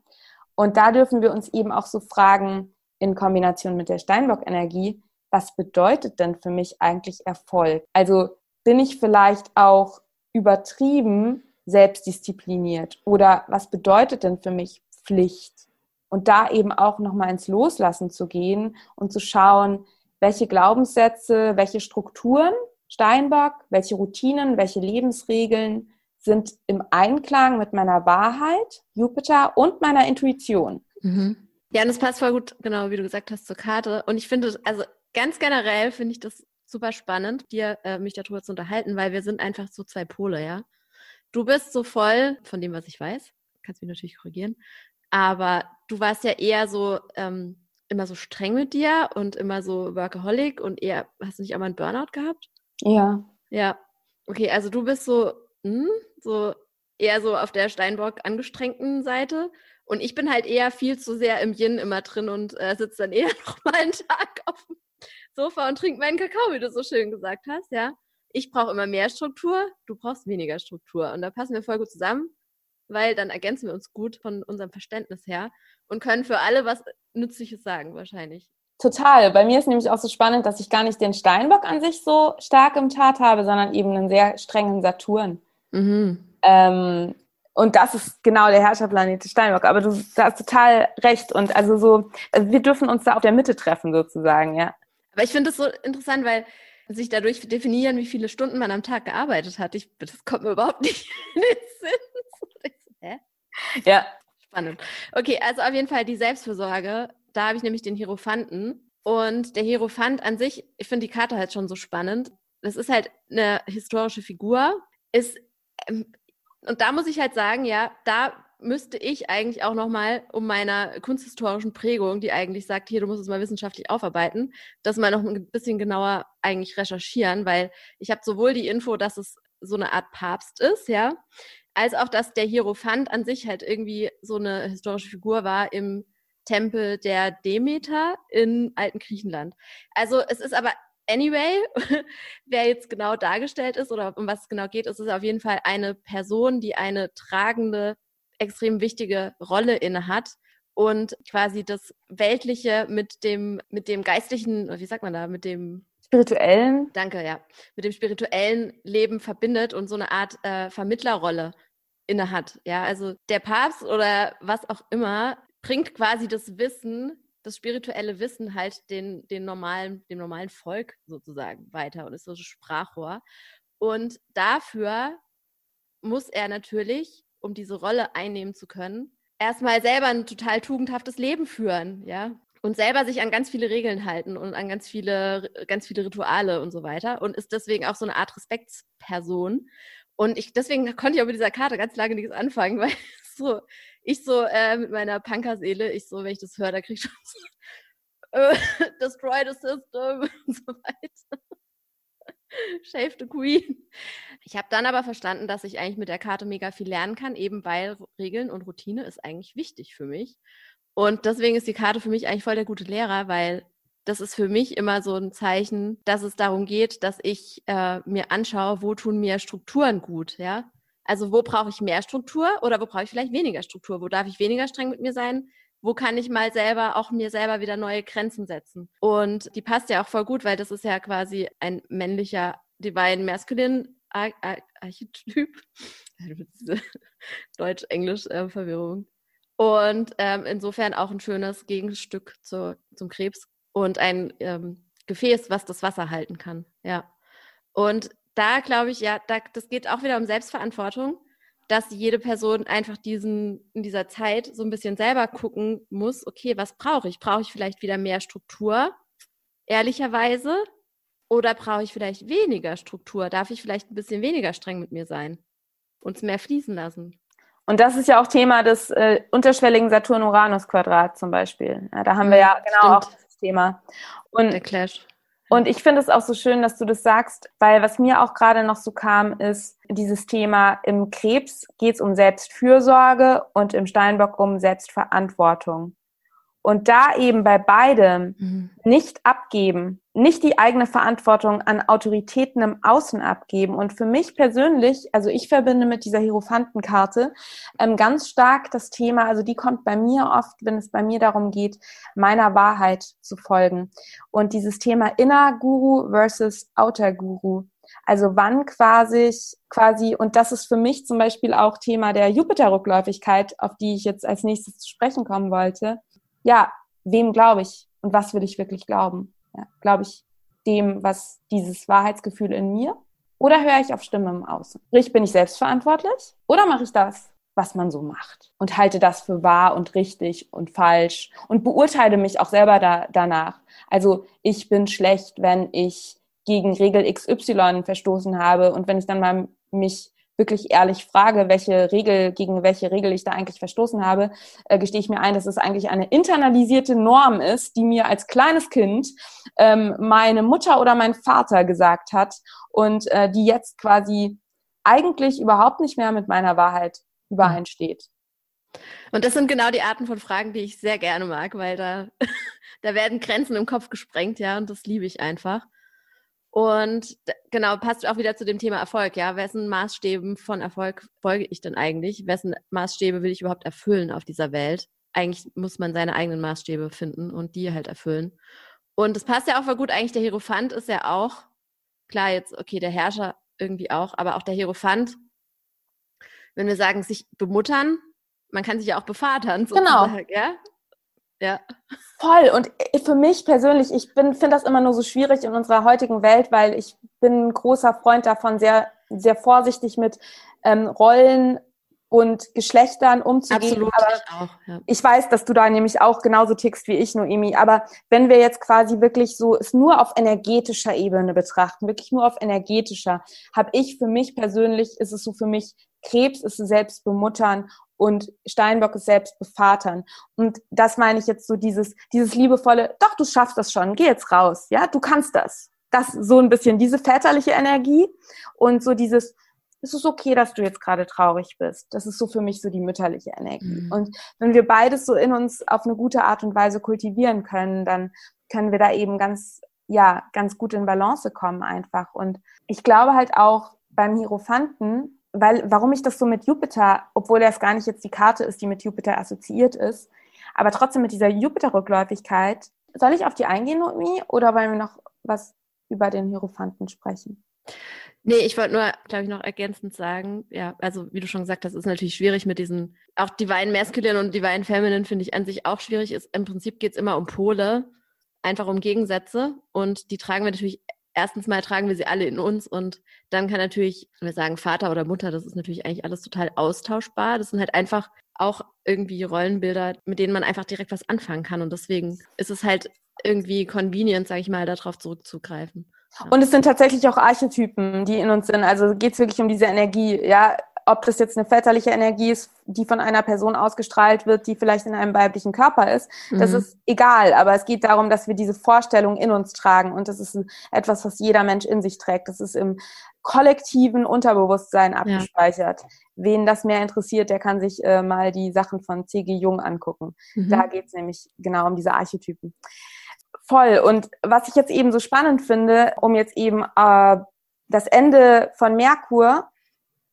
Und da dürfen wir uns eben auch so fragen, in Kombination mit der Steinbock-Energie, was bedeutet denn für mich eigentlich Erfolg? Also bin ich vielleicht auch übertrieben selbstdiszipliniert? Oder was bedeutet denn für mich Pflicht? Und da eben auch nochmal ins Loslassen zu gehen und zu schauen, welche Glaubenssätze, welche Strukturen, Steinbock, welche Routinen, welche Lebensregeln sind im Einklang mit meiner Wahrheit, Jupiter und meiner Intuition. Mhm. Ja, und das passt voll gut, genau wie du gesagt hast, zur Karte. Und ich finde, also ganz generell finde ich das super spannend, dir äh, mich darüber zu unterhalten, weil wir sind einfach so zwei Pole, ja. Du bist so voll von dem, was ich weiß, kannst mich natürlich korrigieren, aber du warst ja eher so ähm, immer so streng mit dir und immer so Workaholic und eher, hast du nicht auch mal einen Burnout gehabt? Ja. Ja. Okay, also du bist so, hm, so eher so auf der Steinbock angestrengten Seite und ich bin halt eher viel zu sehr im Yin immer drin und äh, sitze dann eher noch mal einen Tag auf dem Sofa und trinke meinen Kakao, wie du so schön gesagt hast, ja. Ich brauche immer mehr Struktur, du brauchst weniger Struktur. Und da passen wir voll gut zusammen, weil dann ergänzen wir uns gut von unserem Verständnis her und können für alle was Nützliches sagen, wahrscheinlich. Total. Bei mir ist nämlich auch so spannend, dass ich gar nicht den Steinbock an sich so stark im Chart habe, sondern eben einen sehr strengen Saturn. Mhm. Ähm, und das ist genau der Herrscherplanet Steinbock. Aber du hast total recht. Und also so, also wir dürfen uns da auf der Mitte treffen sozusagen, ja. Aber ich finde es so interessant, weil sich dadurch definieren, wie viele Stunden man am Tag gearbeitet hat. Ich, das kommt mir überhaupt nicht in den Sinn. Hä? Ja. Spannend. Okay, also auf jeden Fall die Selbstfürsorge. Da habe ich nämlich den Hierophanten. Und der Hierophant an sich, ich finde die Karte halt schon so spannend. Das ist halt eine historische Figur. Ist, und da muss ich halt sagen, ja, da müsste ich eigentlich auch nochmal um meiner kunsthistorischen Prägung, die eigentlich sagt, hier, du musst es mal wissenschaftlich aufarbeiten, das mal noch ein bisschen genauer eigentlich recherchieren, weil ich habe sowohl die Info, dass es so eine Art Papst ist, ja, als auch, dass der Hierophant an sich halt irgendwie so eine historische Figur war im Tempel der Demeter in alten Griechenland. Also es ist aber Anyway, wer jetzt genau dargestellt ist oder um was es genau geht, ist es auf jeden Fall eine Person, die eine tragende extrem wichtige Rolle inne hat und quasi das Weltliche mit dem, mit dem geistlichen, wie sagt man da, mit dem spirituellen. Danke, ja. Mit dem spirituellen Leben verbindet und so eine Art äh, Vermittlerrolle inne hat. Ja, also der Papst oder was auch immer bringt quasi das Wissen, das spirituelle Wissen halt den, den normalen, dem normalen Volk sozusagen weiter und ist so ein Sprachrohr. Und dafür muss er natürlich um diese Rolle einnehmen zu können, erstmal selber ein total tugendhaftes Leben führen, ja. Und selber sich an ganz viele Regeln halten und an ganz viele, ganz viele Rituale und so weiter. Und ist deswegen auch so eine Art Respektsperson. Und ich, deswegen konnte ich auch mit dieser Karte ganz lange nichts anfangen, weil so, ich so äh, mit meiner Punkerseele, ich so, wenn ich das höre, da kriege ich schon so, äh, Destroy the System und so weiter. Shave the Queen. Ich habe dann aber verstanden, dass ich eigentlich mit der Karte mega viel lernen kann, eben weil Regeln und Routine ist eigentlich wichtig für mich. Und deswegen ist die Karte für mich eigentlich voll der gute Lehrer, weil das ist für mich immer so ein Zeichen, dass es darum geht, dass ich äh, mir anschaue, wo tun mir Strukturen gut, ja. Also wo brauche ich mehr Struktur oder wo brauche ich vielleicht weniger Struktur? Wo darf ich weniger streng mit mir sein? wo kann ich mal selber auch mir selber wieder neue Grenzen setzen. Und die passt ja auch voll gut, weil das ist ja quasi ein männlicher Divine Masculine Ar Ar Archetyp. Deutsch-Englisch-Verwirrung. Und ähm, insofern auch ein schönes Gegenstück zu, zum Krebs und ein ähm, Gefäß, was das Wasser halten kann. Ja. Und da glaube ich, ja, da, das geht auch wieder um Selbstverantwortung, dass jede Person einfach diesen, in dieser Zeit so ein bisschen selber gucken muss, okay, was brauche ich? Brauche ich vielleicht wieder mehr Struktur, ehrlicherweise? Oder brauche ich vielleicht weniger Struktur? Darf ich vielleicht ein bisschen weniger streng mit mir sein? Und es mehr fließen lassen? Und das ist ja auch Thema des äh, unterschwelligen Saturn-Uranus-Quadrat zum Beispiel. Ja, da haben wir ja genau Stimmt. auch das Thema. Und, Der Clash. Und ich finde es auch so schön, dass du das sagst, weil was mir auch gerade noch so kam, ist dieses Thema im Krebs geht es um Selbstfürsorge und im Steinbock um Selbstverantwortung. Und da eben bei beidem mhm. nicht abgeben, nicht die eigene Verantwortung an Autoritäten im Außen abgeben. Und für mich persönlich, also ich verbinde mit dieser Hierophantenkarte ähm, ganz stark das Thema, also die kommt bei mir oft, wenn es bei mir darum geht, meiner Wahrheit zu folgen. Und dieses Thema Inner Guru versus Outer Guru. Also wann quasi, quasi, und das ist für mich zum Beispiel auch Thema der Jupiter-Rückläufigkeit, auf die ich jetzt als nächstes zu sprechen kommen wollte ja, wem glaube ich und was will ich wirklich glauben? Ja, glaube ich dem, was dieses Wahrheitsgefühl in mir? Oder höre ich auf Stimmen im Außen? Sprich, bin ich selbstverantwortlich? Oder mache ich das, was man so macht? Und halte das für wahr und richtig und falsch und beurteile mich auch selber da, danach. Also ich bin schlecht, wenn ich gegen Regel XY verstoßen habe und wenn ich dann mal mich wirklich ehrlich frage, welche Regel, gegen welche Regel ich da eigentlich verstoßen habe, äh, gestehe ich mir ein, dass es eigentlich eine internalisierte Norm ist, die mir als kleines Kind ähm, meine Mutter oder mein Vater gesagt hat und äh, die jetzt quasi eigentlich überhaupt nicht mehr mit meiner Wahrheit übereinsteht. Und das sind genau die Arten von Fragen, die ich sehr gerne mag, weil da, da werden Grenzen im Kopf gesprengt, ja, und das liebe ich einfach. Und genau, passt auch wieder zu dem Thema Erfolg, ja. Wessen Maßstäben von Erfolg folge ich denn eigentlich? Wessen Maßstäbe will ich überhaupt erfüllen auf dieser Welt? Eigentlich muss man seine eigenen Maßstäbe finden und die halt erfüllen. Und das passt ja auch voll gut. Eigentlich der Hierophant ist ja auch, klar, jetzt, okay, der Herrscher irgendwie auch, aber auch der Hierophant, wenn wir sagen, sich bemuttern, man kann sich ja auch bevatern. Genau. Ja? Ja. Voll. Und für mich persönlich, ich finde das immer nur so schwierig in unserer heutigen Welt, weil ich bin ein großer Freund davon, sehr, sehr vorsichtig mit ähm, Rollen und Geschlechtern umzugehen. Absolut, aber ich auch. Ja. Ich weiß, dass du da nämlich auch genauso tickst wie ich, Noemi. Aber wenn wir jetzt quasi wirklich so es nur auf energetischer Ebene betrachten, wirklich nur auf energetischer, habe ich für mich persönlich, ist es so für mich, Krebs ist selbst bemuttern und Steinbock ist selbst bevatern. Und das meine ich jetzt so dieses, dieses liebevolle, doch, du schaffst das schon, geh jetzt raus, ja, du kannst das. Das so ein bisschen diese väterliche Energie und so dieses, es ist okay, dass du jetzt gerade traurig bist. Das ist so für mich so die mütterliche Energie. Mhm. Und wenn wir beides so in uns auf eine gute Art und Weise kultivieren können, dann können wir da eben ganz, ja, ganz gut in Balance kommen einfach. Und ich glaube halt auch beim Hierophanten, weil, warum ich das so mit Jupiter, obwohl es gar nicht jetzt die Karte ist, die mit Jupiter assoziiert ist, aber trotzdem mit dieser Jupiter-Rückläufigkeit, soll ich auf die eingehen, Noemi, oder wollen wir noch was über den Hierophanten sprechen? Nee, ich wollte nur, glaube ich, noch ergänzend sagen, ja, also wie du schon gesagt hast, ist natürlich schwierig mit diesen, auch Divine Masculine und Divine Feminine finde ich an sich auch schwierig. Ist, Im Prinzip geht es immer um Pole, einfach um Gegensätze und die tragen wir natürlich erstens mal tragen wir sie alle in uns und dann kann natürlich, wir sagen Vater oder Mutter, das ist natürlich eigentlich alles total austauschbar. Das sind halt einfach auch irgendwie Rollenbilder, mit denen man einfach direkt was anfangen kann. Und deswegen ist es halt irgendwie convenient, sage ich mal, darauf zurückzugreifen. Ja. Und es sind tatsächlich auch Archetypen, die in uns sind. Also geht es wirklich um diese Energie. Ja, ob das jetzt eine väterliche Energie ist, die von einer Person ausgestrahlt wird, die vielleicht in einem weiblichen Körper ist, mhm. das ist egal. Aber es geht darum, dass wir diese Vorstellung in uns tragen. Und das ist etwas, was jeder Mensch in sich trägt. Das ist im kollektiven Unterbewusstsein abgespeichert. Ja. Wen das mehr interessiert, der kann sich äh, mal die Sachen von C.G. Jung angucken. Mhm. Da geht es nämlich genau um diese Archetypen. Voll. Und was ich jetzt eben so spannend finde, um jetzt eben äh, das Ende von Merkur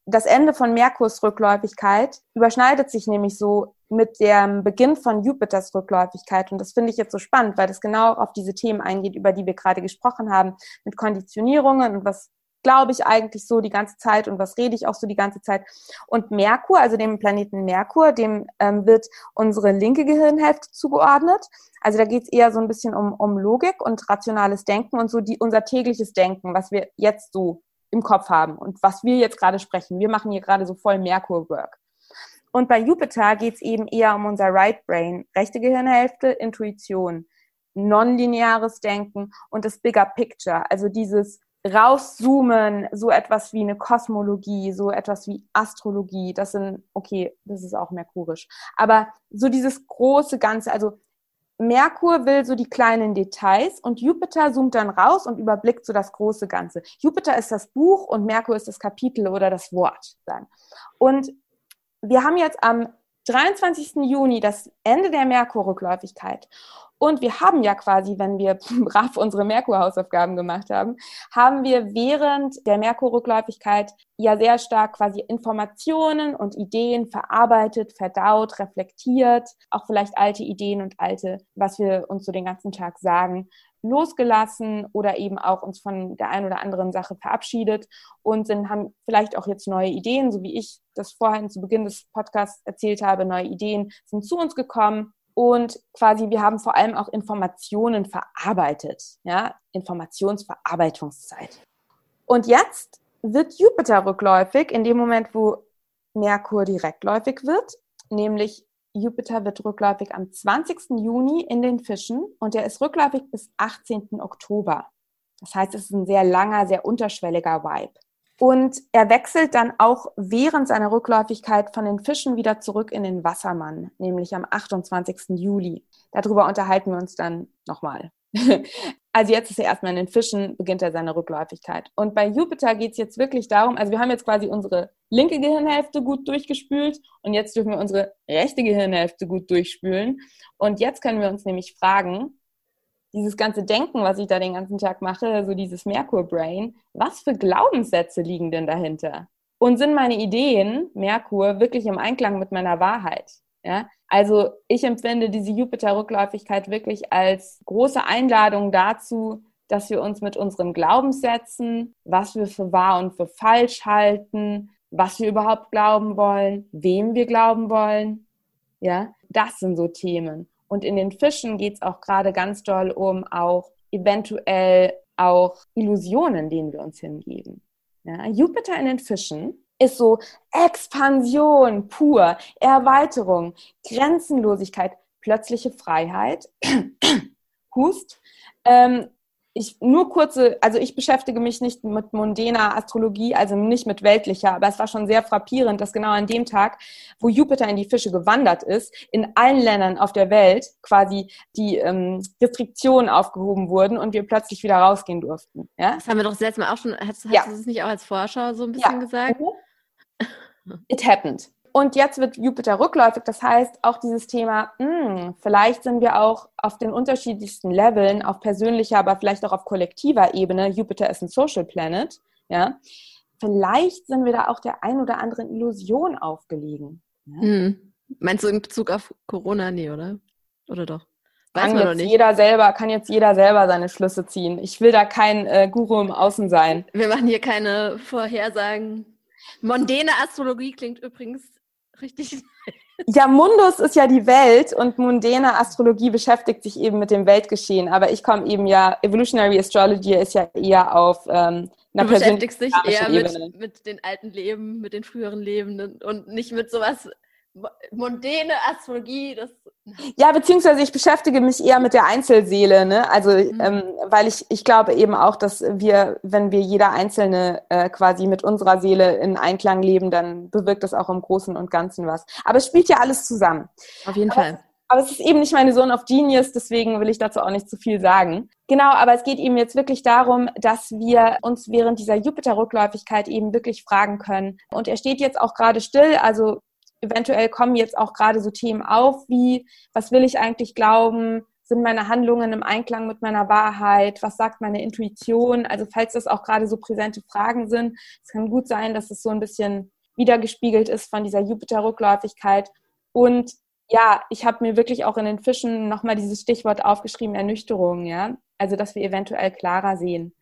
das Ende von Merkurs Rückläufigkeit überschneidet sich nämlich so mit dem Beginn von Jupiters Rückläufigkeit. Und das finde ich jetzt so spannend, weil das genau auf diese Themen eingeht, über die wir gerade gesprochen haben, mit Konditionierungen und was glaube ich eigentlich so die ganze Zeit und was rede ich auch so die ganze Zeit. Und Merkur, also dem Planeten Merkur, dem ähm, wird unsere linke Gehirnhälfte zugeordnet. Also da geht es eher so ein bisschen um, um Logik und rationales Denken und so die, unser tägliches Denken, was wir jetzt so im Kopf haben und was wir jetzt gerade sprechen. Wir machen hier gerade so voll Merkur-Work. Und bei Jupiter geht es eben eher um unser Right Brain, rechte Gehirnhälfte, Intuition, nonlineares Denken und das Bigger Picture, also dieses rauszoomen, so etwas wie eine Kosmologie, so etwas wie Astrologie, das sind, okay, das ist auch merkurisch, aber so dieses große Ganze, also Merkur will so die kleinen Details und Jupiter zoomt dann raus und überblickt so das große Ganze. Jupiter ist das Buch und Merkur ist das Kapitel oder das Wort. Und wir haben jetzt am 23. Juni das Ende der Merkur-Rückläufigkeit. Und wir haben ja quasi, wenn wir brav unsere Merkur-Hausaufgaben gemacht haben, haben wir während der Merkur-Rückläufigkeit ja sehr stark quasi Informationen und Ideen verarbeitet, verdaut, reflektiert, auch vielleicht alte Ideen und alte, was wir uns so den ganzen Tag sagen, losgelassen oder eben auch uns von der einen oder anderen Sache verabschiedet und sind, haben vielleicht auch jetzt neue Ideen, so wie ich das vorhin zu Beginn des Podcasts erzählt habe, neue Ideen sind zu uns gekommen und quasi wir haben vor allem auch Informationen verarbeitet, ja, Informationsverarbeitungszeit. Und jetzt wird Jupiter rückläufig in dem Moment, wo Merkur direktläufig wird, nämlich Jupiter wird rückläufig am 20. Juni in den Fischen und der ist rückläufig bis 18. Oktober. Das heißt, es ist ein sehr langer, sehr unterschwelliger Vibe. Und er wechselt dann auch während seiner Rückläufigkeit von den Fischen wieder zurück in den Wassermann, nämlich am 28. Juli. Darüber unterhalten wir uns dann nochmal. Also jetzt ist er erstmal in den Fischen, beginnt er seine Rückläufigkeit. Und bei Jupiter geht es jetzt wirklich darum, also wir haben jetzt quasi unsere linke Gehirnhälfte gut durchgespült und jetzt dürfen wir unsere rechte Gehirnhälfte gut durchspülen. Und jetzt können wir uns nämlich fragen, dieses ganze Denken, was ich da den ganzen Tag mache, so dieses Merkur-Brain, was für Glaubenssätze liegen denn dahinter? Und sind meine Ideen, Merkur, wirklich im Einklang mit meiner Wahrheit? Ja? Also ich empfinde diese Jupiter-Rückläufigkeit wirklich als große Einladung dazu, dass wir uns mit unseren Glaubenssätzen, was wir für wahr und für falsch halten, was wir überhaupt glauben wollen, wem wir glauben wollen, ja, das sind so Themen. Und in den Fischen geht es auch gerade ganz doll um auch eventuell auch Illusionen, denen wir uns hingeben. Ja, Jupiter in den Fischen ist so Expansion pur, Erweiterung, Grenzenlosigkeit, plötzliche Freiheit, Hust, ähm, ich nur kurze, also ich beschäftige mich nicht mit mundaner Astrologie, also nicht mit weltlicher, aber es war schon sehr frappierend, dass genau an dem Tag, wo Jupiter in die Fische gewandert ist, in allen Ländern auf der Welt quasi die ähm, Restriktionen aufgehoben wurden und wir plötzlich wieder rausgehen durften. Ja? Das haben wir doch das letzte Mal auch schon, hast, hast ja. du das nicht auch als Vorschau so ein bisschen ja. gesagt? It happened. Und jetzt wird Jupiter rückläufig. Das heißt, auch dieses Thema, mh, hm, vielleicht sind wir auch auf den unterschiedlichsten Leveln, auf persönlicher, aber vielleicht auch auf kollektiver Ebene. Jupiter ist ein Social Planet. Ja. Vielleicht sind wir da auch der ein oder anderen Illusion aufgelegen. Ja? Hm. Meinst du in Bezug auf Corona? Nee, oder? Oder doch? Weiß kann man jetzt nicht. jeder selber, kann jetzt jeder selber seine Schlüsse ziehen. Ich will da kein äh, Guru im Außen sein. Wir machen hier keine Vorhersagen. Mondäne Astrologie klingt übrigens richtig. Ja, Mundus ist ja die Welt und mundane Astrologie beschäftigt sich eben mit dem Weltgeschehen. Aber ich komme eben ja, Evolutionary Astrology ist ja eher auf ähm, einer Du beschäftigst dich eher mit, mit den alten Leben, mit den früheren Leben und nicht mit sowas mondäne Astrologie, das. Ja, beziehungsweise ich beschäftige mich eher mit der Einzelseele, ne? Also, mhm. ähm, weil ich, ich glaube eben auch, dass wir, wenn wir jeder Einzelne äh, quasi mit unserer Seele in Einklang leben, dann bewirkt das auch im Großen und Ganzen was. Aber es spielt ja alles zusammen. Auf jeden aber Fall. Aber es ist eben nicht meine Sohn of Genius, deswegen will ich dazu auch nicht zu viel sagen. Genau, aber es geht eben jetzt wirklich darum, dass wir uns während dieser Jupiter-Rückläufigkeit eben wirklich fragen können. Und er steht jetzt auch gerade still, also eventuell kommen jetzt auch gerade so Themen auf wie, was will ich eigentlich glauben? Sind meine Handlungen im Einklang mit meiner Wahrheit? Was sagt meine Intuition? Also falls das auch gerade so präsente Fragen sind, es kann gut sein, dass es so ein bisschen wiedergespiegelt ist von dieser Jupiter-Rückläufigkeit. Und ja, ich habe mir wirklich auch in den Fischen nochmal dieses Stichwort aufgeschrieben, Ernüchterung, ja. Also, dass wir eventuell klarer sehen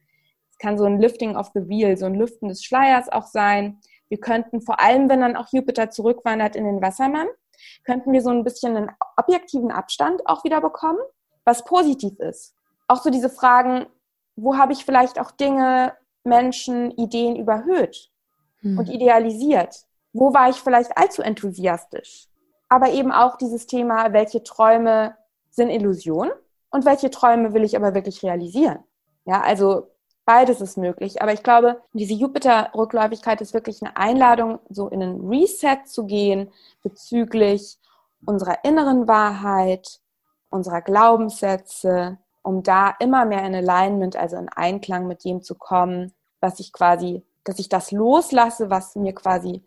kann so ein Lifting of the Wheel, so ein Lüften des Schleiers auch sein. Wir könnten vor allem, wenn dann auch Jupiter zurückwandert in den Wassermann, könnten wir so ein bisschen einen objektiven Abstand auch wieder bekommen, was positiv ist. Auch so diese Fragen, wo habe ich vielleicht auch Dinge, Menschen, Ideen überhöht hm. und idealisiert? Wo war ich vielleicht allzu enthusiastisch? Aber eben auch dieses Thema, welche Träume sind Illusion und welche Träume will ich aber wirklich realisieren? Ja, also beides ist möglich. Aber ich glaube, diese Jupiter-Rückläufigkeit ist wirklich eine Einladung, so in einen Reset zu gehen bezüglich unserer inneren Wahrheit, unserer Glaubenssätze, um da immer mehr in Alignment, also in Einklang mit dem zu kommen, was ich quasi, dass ich das loslasse, was mir quasi,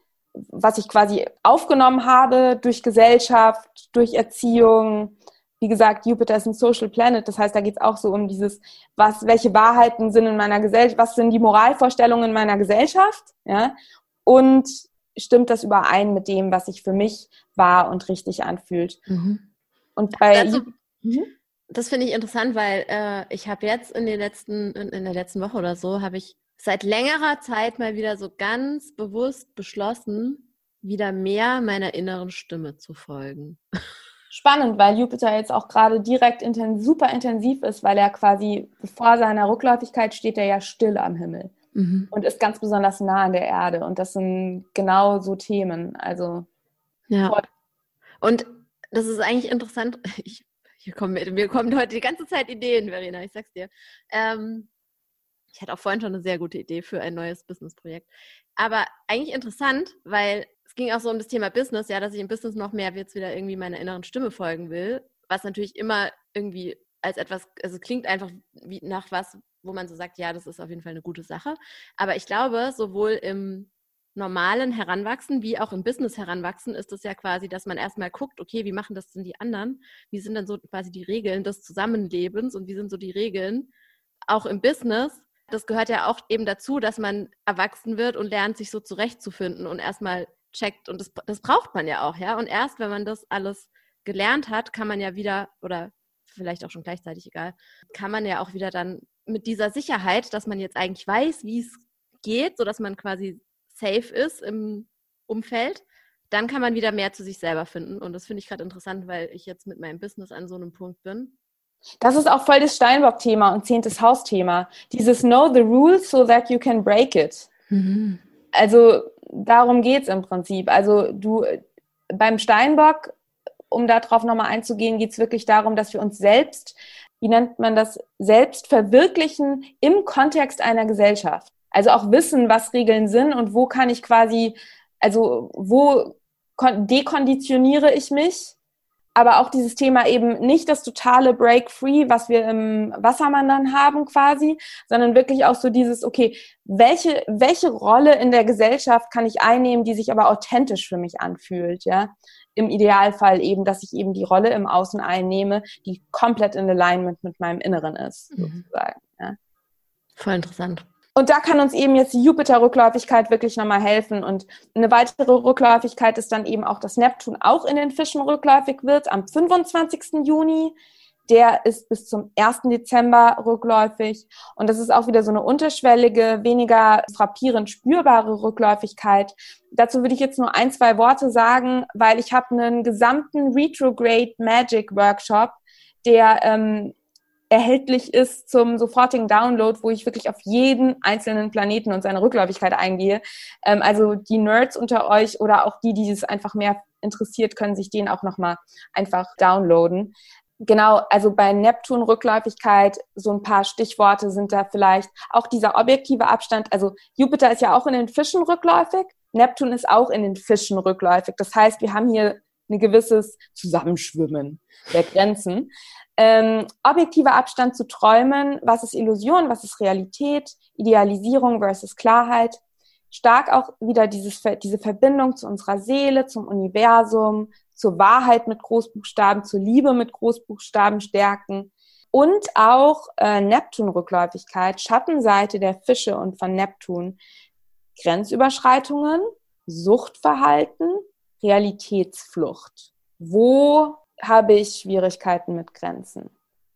was ich quasi aufgenommen habe durch Gesellschaft, durch Erziehung, wie gesagt, Jupiter ist ein Social Planet, das heißt, da geht es auch so um dieses, was, welche Wahrheiten sind in meiner Gesellschaft, was sind die Moralvorstellungen in meiner Gesellschaft, ja, und stimmt das überein mit dem, was sich für mich wahr und richtig anfühlt. Mhm. Und bei also, mhm. das finde ich interessant, weil äh, ich habe jetzt in den letzten, in, in der letzten Woche oder so, habe ich seit längerer Zeit mal wieder so ganz bewusst beschlossen, wieder mehr meiner inneren Stimme zu folgen. spannend, weil Jupiter jetzt auch gerade direkt inten super intensiv ist, weil er quasi vor seiner Rückläufigkeit steht er ja still am Himmel mhm. und ist ganz besonders nah an der Erde. Und das sind genau so Themen. Also ja. Voll. Und das ist eigentlich interessant. Ich, hier kommen, mir kommen heute die ganze Zeit Ideen, Verena, ich sag's dir. Ähm, ich hatte auch vorhin schon eine sehr gute Idee für ein neues Businessprojekt. Aber eigentlich interessant, weil es ging auch so um das Thema Business, ja, dass ich im Business noch mehr jetzt wieder irgendwie meiner inneren Stimme folgen will, was natürlich immer irgendwie als etwas, also klingt einfach wie nach was, wo man so sagt, ja, das ist auf jeden Fall eine gute Sache. Aber ich glaube, sowohl im normalen Heranwachsen wie auch im Business heranwachsen ist es ja quasi, dass man erstmal guckt, okay, wie machen das denn die anderen? Wie sind denn so quasi die Regeln des Zusammenlebens und wie sind so die Regeln auch im Business? Das gehört ja auch eben dazu, dass man erwachsen wird und lernt, sich so zurechtzufinden und erstmal checkt. Und das, das braucht man ja auch, ja. Und erst wenn man das alles gelernt hat, kann man ja wieder, oder vielleicht auch schon gleichzeitig egal, kann man ja auch wieder dann mit dieser Sicherheit, dass man jetzt eigentlich weiß, wie es geht, sodass man quasi safe ist im Umfeld, dann kann man wieder mehr zu sich selber finden. Und das finde ich gerade interessant, weil ich jetzt mit meinem Business an so einem Punkt bin. Das ist auch voll das Steinbock-Thema und zehntes Haus-Thema. Dieses Know the rules so that you can break it. Mhm. Also darum geht es im Prinzip. Also du beim Steinbock, um darauf nochmal einzugehen, geht es wirklich darum, dass wir uns selbst, wie nennt man das, selbst verwirklichen im Kontext einer Gesellschaft. Also auch wissen, was Regeln sind und wo kann ich quasi, also wo dekonditioniere ich mich aber auch dieses Thema eben nicht das totale Break-Free, was wir im Wassermann dann haben quasi, sondern wirklich auch so dieses, okay, welche, welche Rolle in der Gesellschaft kann ich einnehmen, die sich aber authentisch für mich anfühlt, ja? Im Idealfall eben, dass ich eben die Rolle im Außen einnehme, die komplett in Alignment mit meinem Inneren ist, mhm. sozusagen. Ja? Voll interessant. Und da kann uns eben jetzt die Jupiter-Rückläufigkeit wirklich nochmal helfen. Und eine weitere Rückläufigkeit ist dann eben auch, dass Neptun auch in den Fischen rückläufig wird am 25. Juni. Der ist bis zum 1. Dezember rückläufig. Und das ist auch wieder so eine unterschwellige, weniger frappierend spürbare Rückläufigkeit. Dazu würde ich jetzt nur ein, zwei Worte sagen, weil ich habe einen gesamten Retrograde Magic Workshop, der ähm, erhältlich ist zum sofortigen Download, wo ich wirklich auf jeden einzelnen Planeten und seine Rückläufigkeit eingehe. Ähm, also die Nerds unter euch oder auch die, die es einfach mehr interessiert, können sich den auch nochmal einfach downloaden. Genau, also bei Neptun Rückläufigkeit, so ein paar Stichworte sind da vielleicht auch dieser objektive Abstand. Also Jupiter ist ja auch in den Fischen rückläufig, Neptun ist auch in den Fischen rückläufig. Das heißt, wir haben hier ein gewisses Zusammenschwimmen der Grenzen. Ähm, objektiver Abstand zu Träumen, was ist Illusion, was ist Realität, Idealisierung versus Klarheit. Stark auch wieder dieses, diese Verbindung zu unserer Seele, zum Universum, zur Wahrheit mit Großbuchstaben, zur Liebe mit Großbuchstaben stärken. Und auch äh, Neptun-Rückläufigkeit, Schattenseite der Fische und von Neptun, Grenzüberschreitungen, Suchtverhalten, Realitätsflucht. Wo habe ich Schwierigkeiten mit Grenzen?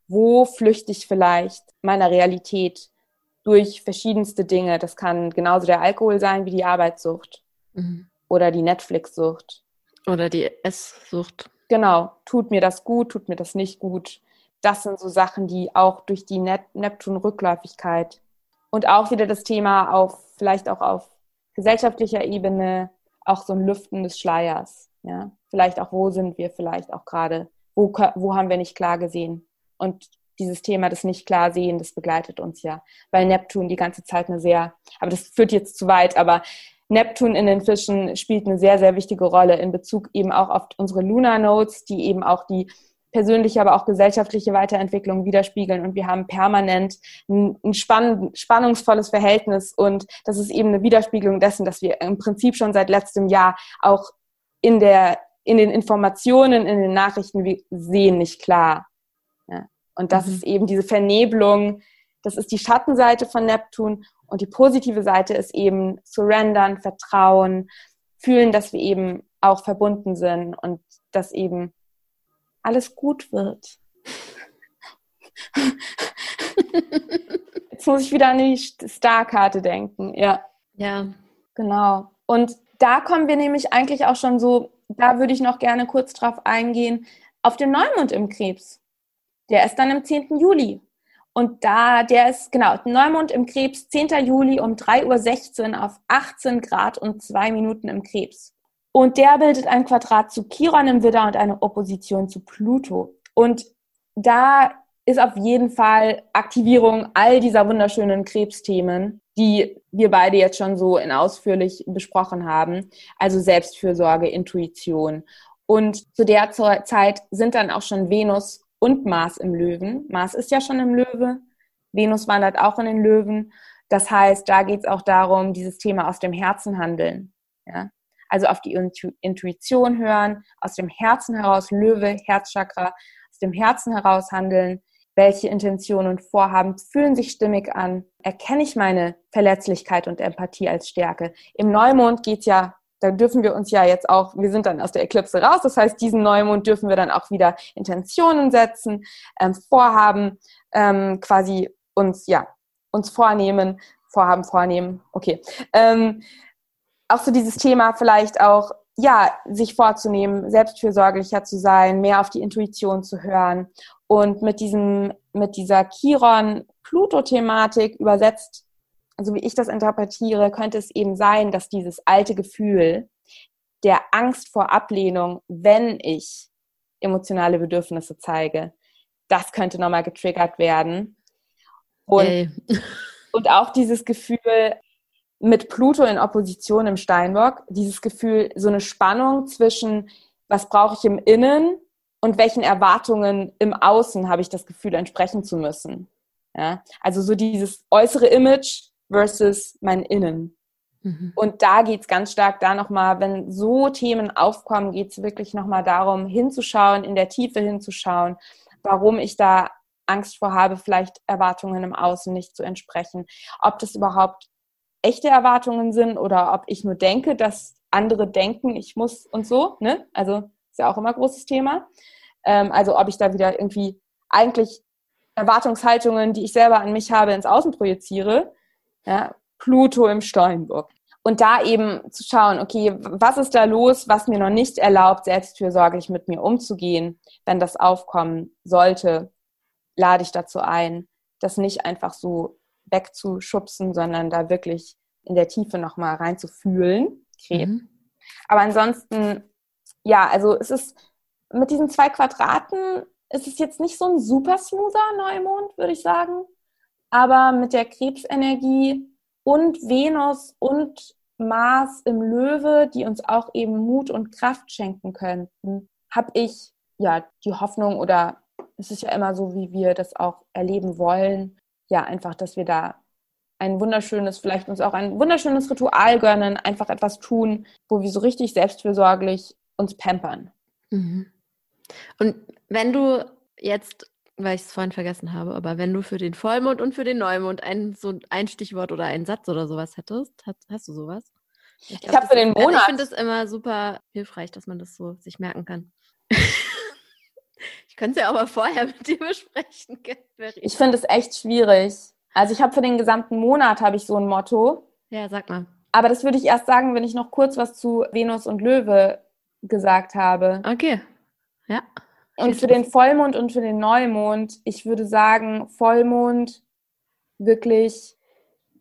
Wo flüchte ich vielleicht meiner Realität durch verschiedenste Dinge. Das kann genauso der Alkohol sein wie die Arbeitssucht mhm. oder die Netflix-Sucht. Oder die Esssucht. Genau. Tut mir das gut, tut mir das nicht gut. Das sind so Sachen, die auch durch die Neptun-Rückläufigkeit und auch wieder das Thema auf, vielleicht auch auf gesellschaftlicher Ebene, auch so ein Lüften des Schleiers. Ja? Vielleicht auch, wo sind wir vielleicht auch gerade, wo, wo haben wir nicht klar gesehen. Und dieses Thema des nicht klar sehen, das begleitet uns ja, weil Neptun die ganze Zeit eine sehr, aber das führt jetzt zu weit, aber Neptun in den Fischen spielt eine sehr, sehr wichtige Rolle in Bezug eben auch auf unsere Lunar Nodes, die eben auch die persönliche, aber auch gesellschaftliche Weiterentwicklung widerspiegeln. Und wir haben permanent ein, ein spann spannungsvolles Verhältnis. Und das ist eben eine Widerspiegelung dessen, dass wir im Prinzip schon seit letztem Jahr auch in der, in den Informationen, in den Nachrichten, wir sehen nicht klar. Ja. Und das mhm. ist eben diese Vernebelung. Das ist die Schattenseite von Neptun. Und die positive Seite ist eben surrendern, vertrauen, fühlen, dass wir eben auch verbunden sind und dass eben alles gut wird. Jetzt muss ich wieder an die Star-Karte denken. Ja. Ja. Genau. Und da kommen wir nämlich eigentlich auch schon so, da würde ich noch gerne kurz drauf eingehen, auf den Neumond im Krebs. Der ist dann am 10. Juli. Und da, der ist, genau, Neumond im Krebs, 10. Juli um 3.16 Uhr auf 18 Grad und 2 Minuten im Krebs. Und der bildet ein Quadrat zu Chiron im Widder und eine Opposition zu Pluto. Und da ist auf jeden Fall Aktivierung all dieser wunderschönen Krebsthemen, die wir beide jetzt schon so in ausführlich besprochen haben. Also Selbstfürsorge, Intuition. Und zu der Zeit sind dann auch schon Venus und Mars im Löwen. Mars ist ja schon im Löwe. Venus wandert auch in den Löwen. Das heißt, da geht es auch darum, dieses Thema aus dem Herzen handeln. Ja? Also auf die Intuition hören, aus dem Herzen heraus, Löwe, Herzchakra, aus dem Herzen heraus handeln. Welche Intentionen und Vorhaben fühlen sich stimmig an? Erkenne ich meine Verletzlichkeit und Empathie als Stärke? Im Neumond geht es ja da dürfen wir uns ja jetzt auch, wir sind dann aus der Eklipse raus, das heißt, diesen Neumond dürfen wir dann auch wieder Intentionen setzen, ähm, Vorhaben ähm, quasi uns, ja, uns vornehmen, Vorhaben vornehmen, okay. Ähm, auch so dieses Thema vielleicht auch, ja, sich vorzunehmen, selbstfürsorglicher zu sein, mehr auf die Intuition zu hören und mit diesem, mit dieser Chiron-Pluto-Thematik übersetzt, also wie ich das interpretiere, könnte es eben sein, dass dieses alte Gefühl der Angst vor Ablehnung, wenn ich emotionale Bedürfnisse zeige, das könnte nochmal getriggert werden. Und, hey. und auch dieses Gefühl, mit Pluto in Opposition im Steinbock dieses Gefühl, so eine Spannung zwischen, was brauche ich im Innen und welchen Erwartungen im Außen habe ich das Gefühl, entsprechen zu müssen. Ja? Also so dieses äußere Image versus mein Innen. Mhm. Und da geht es ganz stark da nochmal, wenn so Themen aufkommen, geht es wirklich nochmal darum, hinzuschauen, in der Tiefe hinzuschauen, warum ich da Angst vor habe, vielleicht Erwartungen im Außen nicht zu entsprechen. Ob das überhaupt echte Erwartungen sind oder ob ich nur denke, dass andere denken, ich muss und so. Ne? Also ist ja auch immer ein großes Thema. Ähm, also ob ich da wieder irgendwie eigentlich Erwartungshaltungen, die ich selber an mich habe, ins Außen projiziere. Ja? Pluto im Steinbock. Und da eben zu schauen, okay, was ist da los, was mir noch nicht erlaubt, selbstfürsorglich mit mir umzugehen, wenn das aufkommen sollte, lade ich dazu ein, das nicht einfach so wegzuschubsen, sondern da wirklich in der Tiefe nochmal reinzufühlen. Mhm. Aber ansonsten, ja, also es ist mit diesen zwei Quadraten ist es jetzt nicht so ein super smoother Neumond, würde ich sagen. Aber mit der Krebsenergie und Venus und Mars im Löwe, die uns auch eben Mut und Kraft schenken könnten, habe ich ja die Hoffnung oder es ist ja immer so, wie wir das auch erleben wollen, ja, einfach, dass wir da ein wunderschönes, vielleicht uns auch ein wunderschönes Ritual gönnen, einfach etwas tun, wo wir so richtig selbstfürsorglich uns pampern. Mhm. Und wenn du jetzt, weil ich es vorhin vergessen habe, aber wenn du für den Vollmond und für den Neumond ein, so ein Stichwort oder einen Satz oder sowas hättest, hast, hast du sowas? Ich, ich habe für den Monat. Ich finde es immer super hilfreich, dass man das so sich merken kann. Ich könnte es ja aber vorher mit dir besprechen. Ich finde es echt schwierig. Also ich habe für den gesamten Monat habe ich so ein Motto. Ja, sag mal. Aber das würde ich erst sagen, wenn ich noch kurz was zu Venus und Löwe gesagt habe. Okay. Ja. Und für den Vollmond und für den Neumond, ich würde sagen, Vollmond wirklich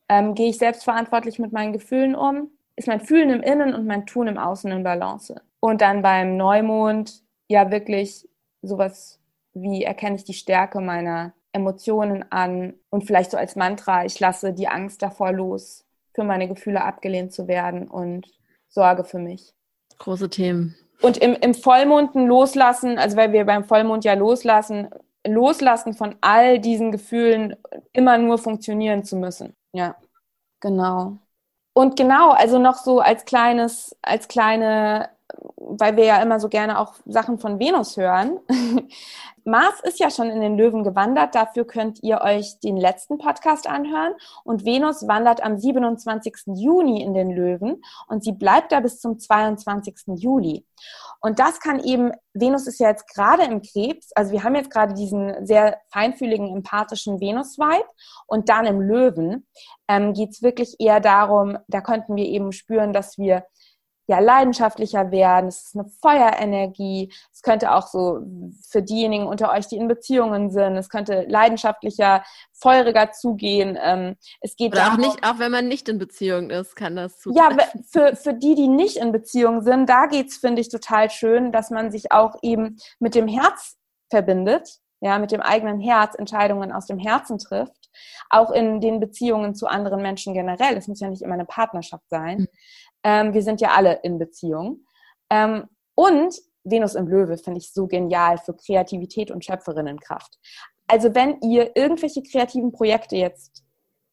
ähm, gehe ich selbstverantwortlich mit meinen Gefühlen um, ist mein Fühlen im Innen und mein Tun im Außen in Balance. Und dann beim Neumond ja wirklich sowas wie erkenne ich die Stärke meiner Emotionen an und vielleicht so als Mantra, ich lasse die Angst davor los, für meine Gefühle abgelehnt zu werden und sorge für mich. Große Themen. Und im, im Vollmonden loslassen, also weil wir beim Vollmond ja loslassen, loslassen von all diesen Gefühlen immer nur funktionieren zu müssen. Ja, genau. Und genau, also noch so als kleines, als kleine weil wir ja immer so gerne auch Sachen von Venus hören. Mars ist ja schon in den Löwen gewandert, dafür könnt ihr euch den letzten Podcast anhören. Und Venus wandert am 27. Juni in den Löwen und sie bleibt da bis zum 22. Juli. Und das kann eben, Venus ist ja jetzt gerade im Krebs, also wir haben jetzt gerade diesen sehr feinfühligen, empathischen Venus-Vibe und dann im Löwen ähm, geht es wirklich eher darum, da könnten wir eben spüren, dass wir ja leidenschaftlicher werden. Es ist eine Feuerenergie. Es könnte auch so für diejenigen unter euch, die in Beziehungen sind, es könnte leidenschaftlicher, feuriger zugehen. Ähm, es geht Oder auch nicht, auch wenn man nicht in Beziehung ist, kann das zutreffen. Ja, für, für die, die nicht in Beziehung sind, da geht's, finde ich, total schön, dass man sich auch eben mit dem Herz verbindet, ja, mit dem eigenen Herz Entscheidungen aus dem Herzen trifft. Auch in den Beziehungen zu anderen Menschen generell. Es muss ja nicht immer eine Partnerschaft sein. Mhm. Ähm, wir sind ja alle in Beziehung. Ähm, und Venus im Löwe finde ich so genial für Kreativität und Schöpferinnenkraft. Also wenn ihr irgendwelche kreativen Projekte jetzt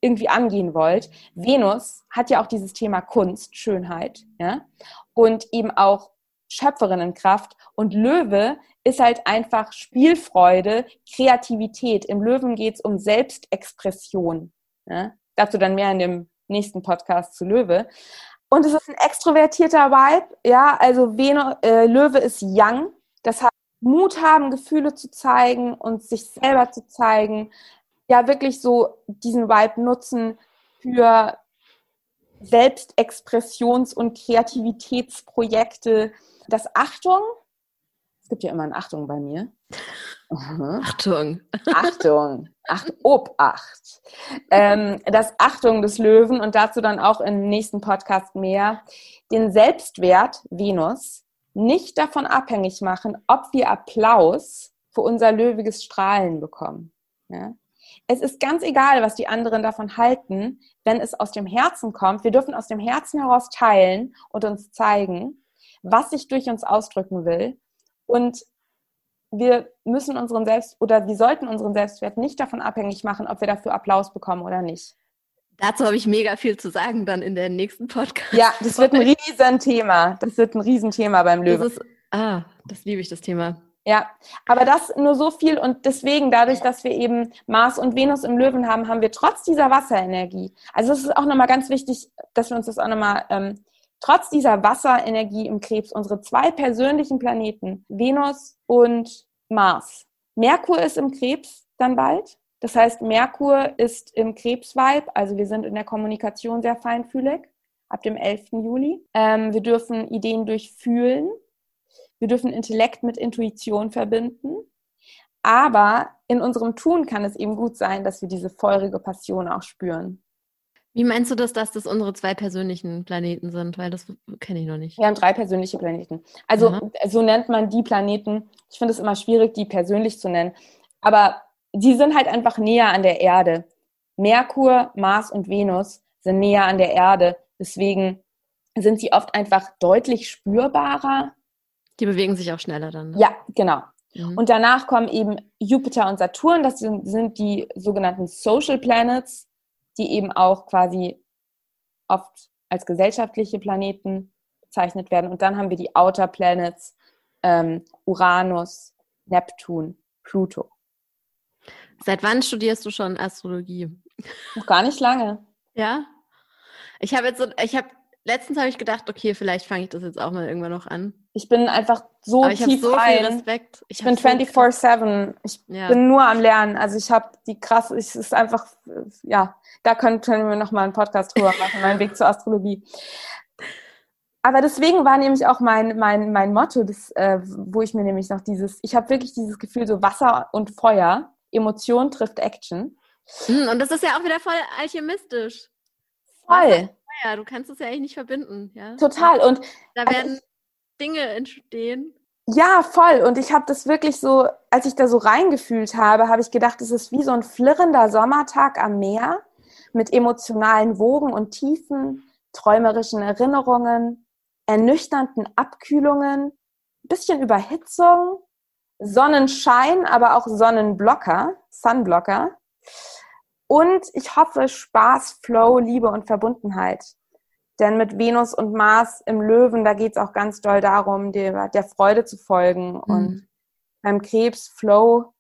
irgendwie angehen wollt, Venus hat ja auch dieses Thema Kunst, Schönheit, ja, und eben auch Schöpferinnenkraft und Löwe ist halt einfach Spielfreude, Kreativität. Im Löwen geht es um Selbstexpression. Ja? Dazu dann mehr in dem nächsten Podcast zu Löwe. Und es ist ein extrovertierter Vibe, ja, also Venus, äh, Löwe ist young, das heißt, Mut haben, Gefühle zu zeigen und sich selber zu zeigen, ja, wirklich so diesen Vibe nutzen für Selbstexpressions- und Kreativitätsprojekte. Das Achtung, es gibt ja immer ein Achtung bei mir. Achtung. Achtung. Acht, Obacht. Ähm, das Achtung des Löwen und dazu dann auch im nächsten Podcast mehr. Den Selbstwert Venus nicht davon abhängig machen, ob wir Applaus für unser löwiges Strahlen bekommen. Ja? Es ist ganz egal, was die anderen davon halten, wenn es aus dem Herzen kommt. Wir dürfen aus dem Herzen heraus teilen und uns zeigen, was sich durch uns ausdrücken will. Und wir müssen unseren Selbst oder wir sollten unseren Selbstwert nicht davon abhängig machen, ob wir dafür Applaus bekommen oder nicht. Dazu habe ich mega viel zu sagen dann in der nächsten Podcast. Ja, das wird ein Riesenthema. Das wird ein Riesenthema beim Löwen. Ah, das liebe ich, das Thema. Ja, aber das nur so viel und deswegen, dadurch, dass wir eben Mars und Venus im Löwen haben, haben wir trotz dieser Wasserenergie, also es ist auch nochmal ganz wichtig, dass wir uns das auch nochmal, ähm, trotz dieser Wasserenergie im Krebs, unsere zwei persönlichen Planeten, Venus und Mars. Merkur ist im Krebs dann bald. Das heißt, Merkur ist im Krebsvibe, also wir sind in der Kommunikation sehr feinfühlig ab dem 11. Juli. Ähm, wir dürfen Ideen durchfühlen. Wir dürfen Intellekt mit Intuition verbinden. Aber in unserem Tun kann es eben gut sein, dass wir diese feurige Passion auch spüren. Wie meinst du das, dass das unsere zwei persönlichen Planeten sind? Weil das kenne ich noch nicht. Wir haben drei persönliche Planeten. Also Aha. so nennt man die Planeten. Ich finde es immer schwierig, die persönlich zu nennen. Aber die sind halt einfach näher an der Erde. Merkur, Mars und Venus sind näher an der Erde. Deswegen sind sie oft einfach deutlich spürbarer. Die bewegen sich auch schneller dann. Ne? Ja, genau. Mhm. Und danach kommen eben Jupiter und Saturn. Das sind, sind die sogenannten Social Planets die eben auch quasi oft als gesellschaftliche Planeten bezeichnet werden. Und dann haben wir die Outer Planets, ähm, Uranus, Neptun, Pluto. Seit wann studierst du schon Astrologie? Noch gar nicht lange. Ja. Ich habe jetzt so, ich habe letztens habe ich gedacht, okay, vielleicht fange ich das jetzt auch mal irgendwann noch an. Ich bin einfach so ich tief so rein. viel Respekt. Ich bin hab so 24-7. Ich Ja. bin nur am Lernen. Also ich habe die krass, es ist einfach, ja, da können, können wir nochmal einen Podcast drüber machen, mein Weg zur Astrologie. Aber deswegen war nämlich auch mein, mein, mein Motto, das, äh, wo ich mir nämlich noch dieses, ich habe wirklich dieses Gefühl, so Wasser und Feuer, Emotion trifft Action. Hm, Und das ist ja auch wieder voll alchemistisch. Voll, Ja, du kannst es ja eigentlich nicht verbinden, ja. total. Und Da Also werden Dinge entstehen. Ja, voll. Und ich habe das wirklich so, als ich da so reingefühlt habe, habe ich gedacht, es ist wie so ein flirrender Sommertag am Meer mit emotionalen Wogen und Tiefen, träumerischen Erinnerungen, ernüchternden Abkühlungen, bisschen Überhitzung, Sonnenschein, aber auch Sonnenblocker, Sunblocker. Und ich hoffe Spaß, Flow, Liebe und Verbundenheit. Denn mit Venus und Mars im Löwen, da geht es auch ganz doll darum, der, der Freude zu folgen. Und beim Krebs Flow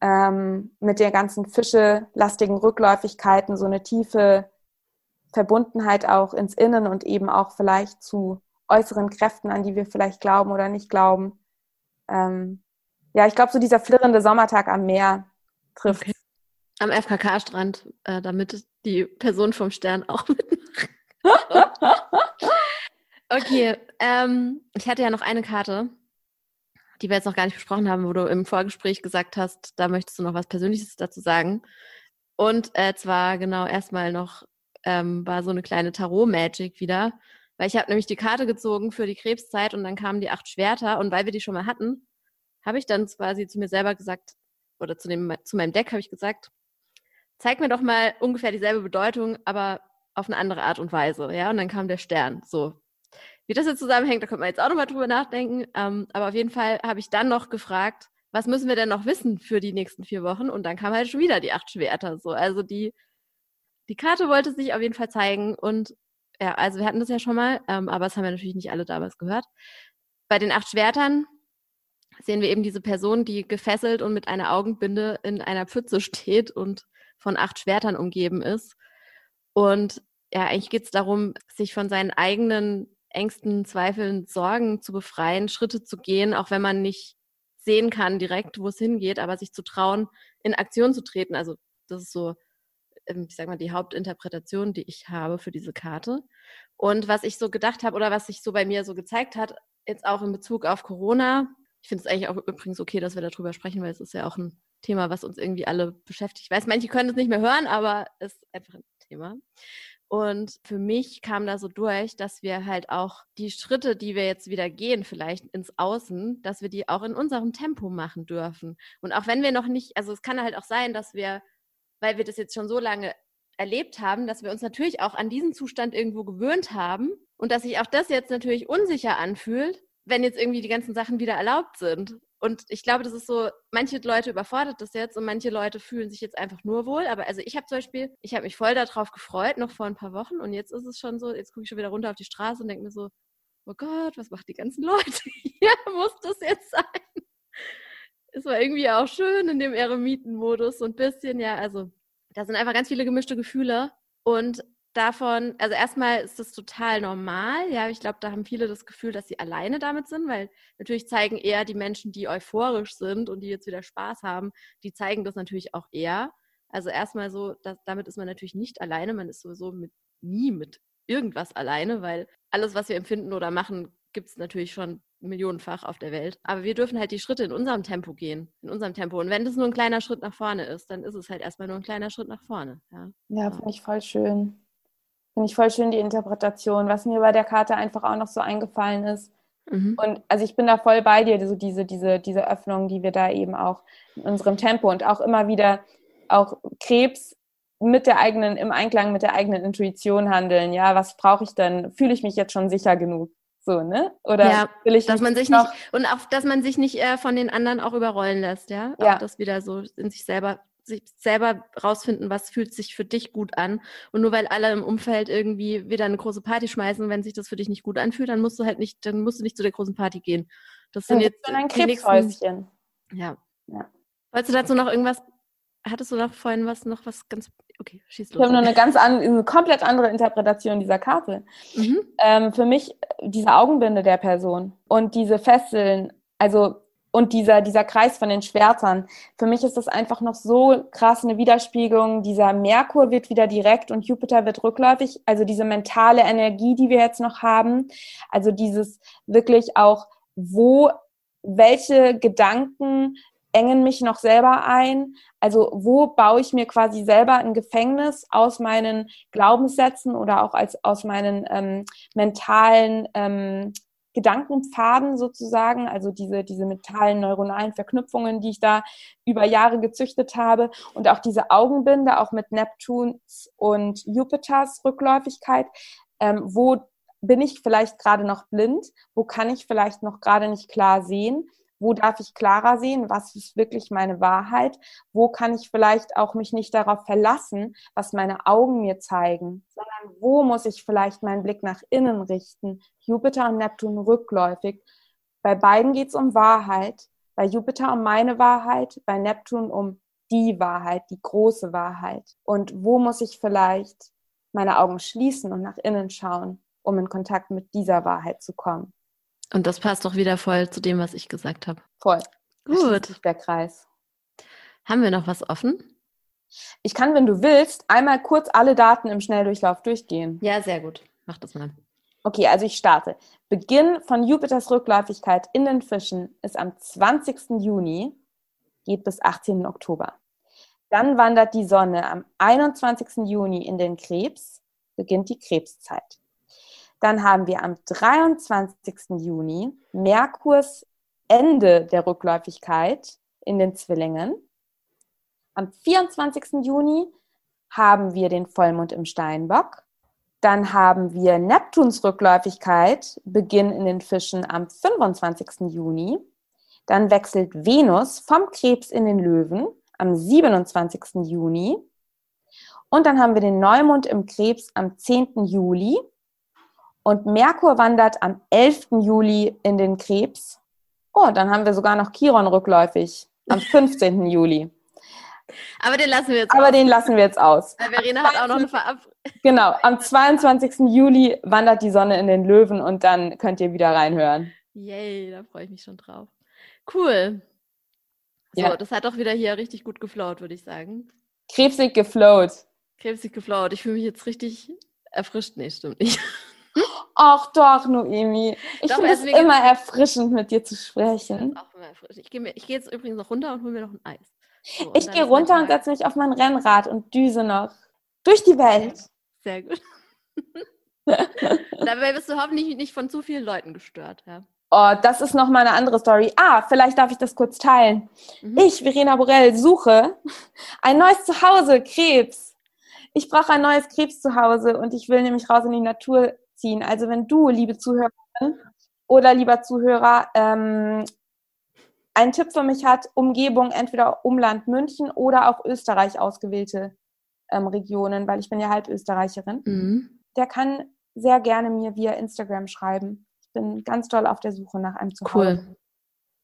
ähm, mit der ganzen Fische-lastigen Rückläufigkeiten so eine tiefe Verbundenheit auch ins Innen und eben auch vielleicht zu äußeren Kräften, an die wir vielleicht glauben oder nicht glauben. Ähm, ja, ich glaube, so dieser flirrende Sommertag am Meer trifft. Okay. Am FKK-Strand, äh, damit die Person vom Stern auch mitmacht. Okay, ähm, ich hatte ja noch eine Karte, die wir jetzt noch gar nicht besprochen haben, wo du im Vorgespräch gesagt hast, da möchtest du noch was Persönliches dazu sagen. Und äh, zwar genau erstmal noch ähm, war so eine kleine Tarot-Magic wieder, weil ich habe nämlich die Karte gezogen für die Krebszeit und dann kamen die acht Schwerter und weil wir die schon mal hatten, habe ich dann quasi zu mir selber gesagt, oder zu, dem, zu meinem Deck habe ich gesagt, zeig mir doch mal ungefähr dieselbe Bedeutung, aber auf eine andere Art und Weise, ja, und dann kam der Stern, so. Wie das jetzt zusammenhängt, da könnte man jetzt auch nochmal drüber nachdenken, ähm, aber auf jeden Fall habe ich dann noch gefragt, was müssen wir denn noch wissen für die nächsten vier Wochen? Und dann kam halt schon wieder die acht Schwerter, so, also die, die Karte wollte sich auf jeden Fall zeigen und ja, also wir hatten das ja schon mal, ähm, aber das haben wir natürlich nicht alle damals gehört. Bei den acht Schwertern sehen wir eben diese Person, die gefesselt und mit einer Augenbinde in einer Pfütze steht und von acht Schwertern umgeben ist. Und ja, eigentlich geht es darum, sich von seinen eigenen Ängsten, Zweifeln, Sorgen zu befreien, Schritte zu gehen, auch wenn man nicht sehen kann direkt, wo es hingeht, aber sich zu trauen, in Aktion zu treten. Also das ist so, ähm, ich sag mal, die Hauptinterpretation, die ich habe für diese Karte. Und was ich so gedacht habe oder was sich so bei mir so gezeigt hat, jetzt auch in Bezug auf Corona, ich finde es eigentlich auch übrigens okay, dass wir darüber sprechen, weil es ist ja auch ein Thema, was uns irgendwie alle beschäftigt. Ich weiß, manche können es nicht mehr hören, aber es ist einfach ein Thema. Und für mich kam da so durch, dass wir halt auch die Schritte, die wir jetzt wieder gehen, vielleicht ins Außen, dass wir die auch in unserem Tempo machen dürfen. Und auch wenn wir noch nicht, also es kann halt auch sein, dass wir, weil wir das jetzt schon so lange erlebt haben, dass wir uns natürlich auch an diesen Zustand irgendwo gewöhnt haben und dass sich auch das jetzt natürlich unsicher anfühlt, wenn jetzt irgendwie die ganzen Sachen wieder erlaubt sind. Und ich glaube, das ist so, manche Leute überfordert das jetzt und manche Leute fühlen sich jetzt einfach nur wohl. Aber also ich habe zum Beispiel, ich habe mich voll darauf gefreut, noch vor ein paar Wochen. Und jetzt ist es schon so, jetzt gucke ich schon wieder runter auf die Straße und denke mir so, oh Gott, was macht die ganzen Leute hier? Muss das jetzt sein? Es war irgendwie auch schön in dem Eremitenmodus, so ein bisschen, ja, also da sind einfach ganz viele gemischte Gefühle. Und davon, also erstmal ist das total normal. Ja, ich glaube, da haben viele das Gefühl, dass sie alleine damit sind, weil natürlich zeigen eher die Menschen, die euphorisch sind und die jetzt wieder Spaß haben, die zeigen das natürlich auch eher. Also erstmal so, dass, damit ist man natürlich nicht alleine. Man ist sowieso mit, nie mit irgendwas alleine, weil alles, was wir empfinden oder machen, gibt es natürlich schon millionenfach auf der Welt. Aber wir dürfen halt die Schritte in unserem Tempo gehen, in unserem Tempo. Und wenn das nur ein kleiner Schritt nach vorne ist, dann ist es halt erstmal nur ein kleiner Schritt nach vorne. Ja, Ja, finde ich voll schön. Finde ich voll schön die Interpretation. Was mir bei der Karte einfach auch noch so eingefallen ist. Mhm. Und also ich bin da voll bei dir, so diese, diese, diese Öffnung, die wir da eben auch in unserem Tempo und auch immer wieder auch Krebs mit der eigenen, im Einklang mit der eigenen Intuition handeln. Ja, was brauche ich denn? Fühle ich mich jetzt schon sicher genug? So, ne? Oder Ja, will ich dass man sich noch- nicht und auch, dass man sich nicht äh, von den anderen auch überrollen lässt, ja. Ja. Auch das wieder so in sich selber, sich selber rausfinden, was fühlt sich für dich gut an. Und nur weil alle im Umfeld irgendwie wieder eine große Party schmeißen, wenn sich das für dich nicht gut anfühlt, dann musst du halt nicht, dann musst du nicht zu der großen Party gehen. Das sind dann jetzt dann ein Krebshäuschen. ja. Ja. Wolltest du dazu noch irgendwas hattest du da vorhin was noch was ganz. Okay, schieß los. Ich habe nur eine ganz an, eine komplett andere Interpretation dieser Karte. Mhm. Ähm, für mich diese Augenbinde der Person und diese Fesseln, also und dieser, dieser Kreis von den Schwertern. Für mich ist das einfach noch so krass eine Widerspiegelung. Dieser Merkur wird wieder direkt und Jupiter wird rückläufig. Also diese mentale Energie, die wir jetzt noch haben. Also dieses wirklich auch, wo, welche Gedanken engen mich noch selber ein? Also wo baue ich mir quasi selber ein Gefängnis aus meinen Glaubenssätzen oder auch als, aus meinen ähm, mentalen ähm, Gedankenpfaden sozusagen, also diese, diese mentalen neuronalen Verknüpfungen, die ich da über Jahre gezüchtet habe und auch diese Augenbinde, auch mit Neptuns und Jupiters Rückläufigkeit, ähm, wo bin ich vielleicht gerade noch blind, wo kann ich vielleicht noch gerade nicht klar sehen, wo darf ich klarer sehen, was ist wirklich meine Wahrheit, wo kann ich vielleicht auch mich nicht darauf verlassen, was meine Augen mir zeigen, sondern wo muss ich vielleicht meinen Blick nach innen richten. Jupiter und Neptun rückläufig. Bei beiden geht es um Wahrheit, bei Jupiter um meine Wahrheit, bei Neptun um die Wahrheit, die große Wahrheit. Und wo muss ich vielleicht meine Augen schließen und nach innen schauen, um in Kontakt mit dieser Wahrheit zu kommen? Und das passt doch wieder voll zu dem, was ich gesagt habe. Voll. Gut. Der Kreis. Haben wir noch was offen? Ich kann, wenn du willst, einmal kurz alle Daten im Schnelldurchlauf durchgehen. Ja, sehr gut. Mach das mal. Okay, also ich starte. Beginn von Jupiters Rückläufigkeit in den Fischen ist am 20. Juni, geht bis 18. Oktober. Dann wandert die Sonne am 21. Juni in den Krebs, beginnt die Krebszeit. Dann haben wir am 23. Juni Merkurs Ende der Rückläufigkeit in den Zwillingen. Am 24. Juni haben wir den Vollmond im Steinbock. Dann haben wir Neptuns Rückläufigkeit, Beginn in den Fischen am 25. Juni. Dann wechselt Venus vom Krebs in den Löwen am 27. Juni. Und dann haben wir den Neumond im Krebs am 10. Juli. Und Merkur wandert am 11. Juli in den Krebs. Oh, dann haben wir sogar noch Chiron rückläufig am 15. Juli. Aber den lassen wir jetzt Aber aus. den lassen wir jetzt aus. Weil Verena hat auch noch eine Verabredung. Genau, am 22. Juli wandert die Sonne in den Löwen und dann könnt ihr wieder reinhören. Yay, da freue ich mich schon drauf. Cool. So, ja. das hat doch wieder hier richtig gut geflowt, würde ich sagen. Krebsig geflowt. Krebsig geflowt. Ich fühle mich jetzt richtig erfrischt. Nee, stimmt nicht. Ach doch, Noemi. Ich finde es immer erfrischend, mit dir zu sprechen. Auch immer erfrischend. Ich gehe geh jetzt übrigens noch runter und hole mir noch ein Eis. So, ich gehe runter und setze mich auf mein Rennrad und düse noch durch die Welt. Sehr gut. Dabei bist du hoffentlich nicht von zu vielen Leuten gestört. Ja. Oh, das ist noch mal eine andere Story. Ah, vielleicht darf ich das kurz teilen. Mhm. Ich, Verena Borell, suche ein neues Zuhause, Krebs. Ich brauche ein neues Krebszuhause und ich will nämlich raus in die Natur ziehen. Also wenn du, liebe Zuhörerin oder lieber Zuhörer, ähm, einen Tipp für mich hat, Umgebung, entweder Umland München oder auch Österreich ausgewählte ähm, Regionen, weil ich bin ja halb Österreicherin, mhm. der kann sehr gerne mir via Instagram schreiben. Ich bin ganz doll auf der Suche nach einem Zuhause. Cool.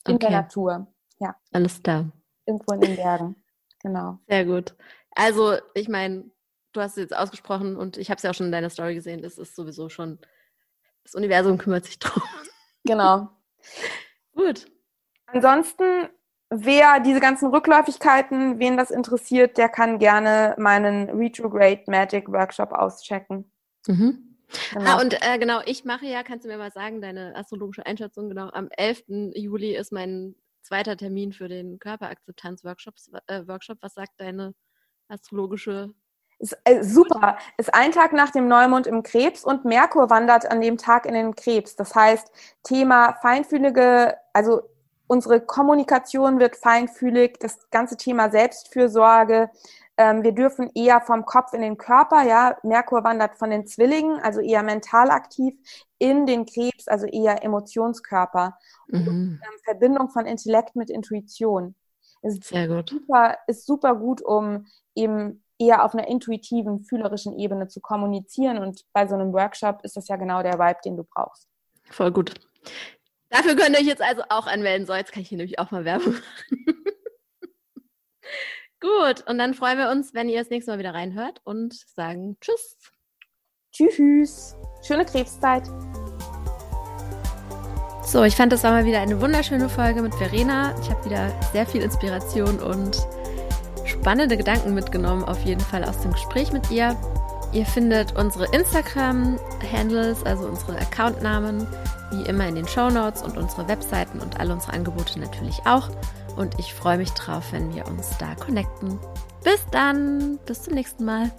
In okay. der Natur. Ja. Alles da. Irgendwo in den Bergen. Genau. Sehr gut. Also, ich meine, du hast es jetzt ausgesprochen und ich habe es ja auch schon in deiner Story gesehen, das ist sowieso schon, das Universum kümmert sich drum. Genau. Gut. Ansonsten, wer diese ganzen Rückläufigkeiten, wen das interessiert, der kann gerne meinen Retrograde Magic Workshop auschecken. Mhm. Genau. Ah, und äh, genau, ich mache ja, kannst du mir mal sagen, deine astrologische Einschätzung, genau, am 11. Juli ist mein zweiter Termin für den Körperakzeptanz-Workshop. Äh, Workshop. Was sagt deine astrologische ist, äh, super. Ist ein Tag nach dem Neumond im Krebs und Merkur wandert an dem Tag in den Krebs. Das heißt, Thema feinfühlige, also unsere Kommunikation wird feinfühlig, das ganze Thema Selbstfürsorge. Ähm, wir dürfen eher vom Kopf in den Körper, ja. Merkur wandert von den Zwillingen, also eher mental aktiv, in den Krebs, also eher Emotionskörper. Mhm. Und, ähm, Verbindung von Intellekt mit Intuition. Ist Sehr gut. Super, ist super gut, um eben eher auf einer intuitiven, fühlerischen Ebene zu kommunizieren. Und bei so einem Workshop ist das ja genau der Vibe, den du brauchst. Voll gut. Dafür könnt ihr euch jetzt also auch anmelden. So, jetzt kann ich hier nämlich auch mal Werbung machen. Gut, und dann freuen wir uns, wenn ihr das nächste Mal wieder reinhört und sagen Tschüss. Tschüss. Schöne Krebszeit. So, ich fand, das war mal wieder eine wunderschöne Folge mit Verena. Ich habe wieder sehr viel Inspiration und spannende Gedanken mitgenommen, auf jeden Fall aus dem Gespräch mit ihr. Ihr findet unsere Instagram-Handles, also unsere Accountnamen, wie immer in den Show Notes und unsere Webseiten und alle unsere Angebote natürlich auch. Und ich freue mich drauf, wenn wir uns da connecten. Bis dann, bis zum nächsten Mal.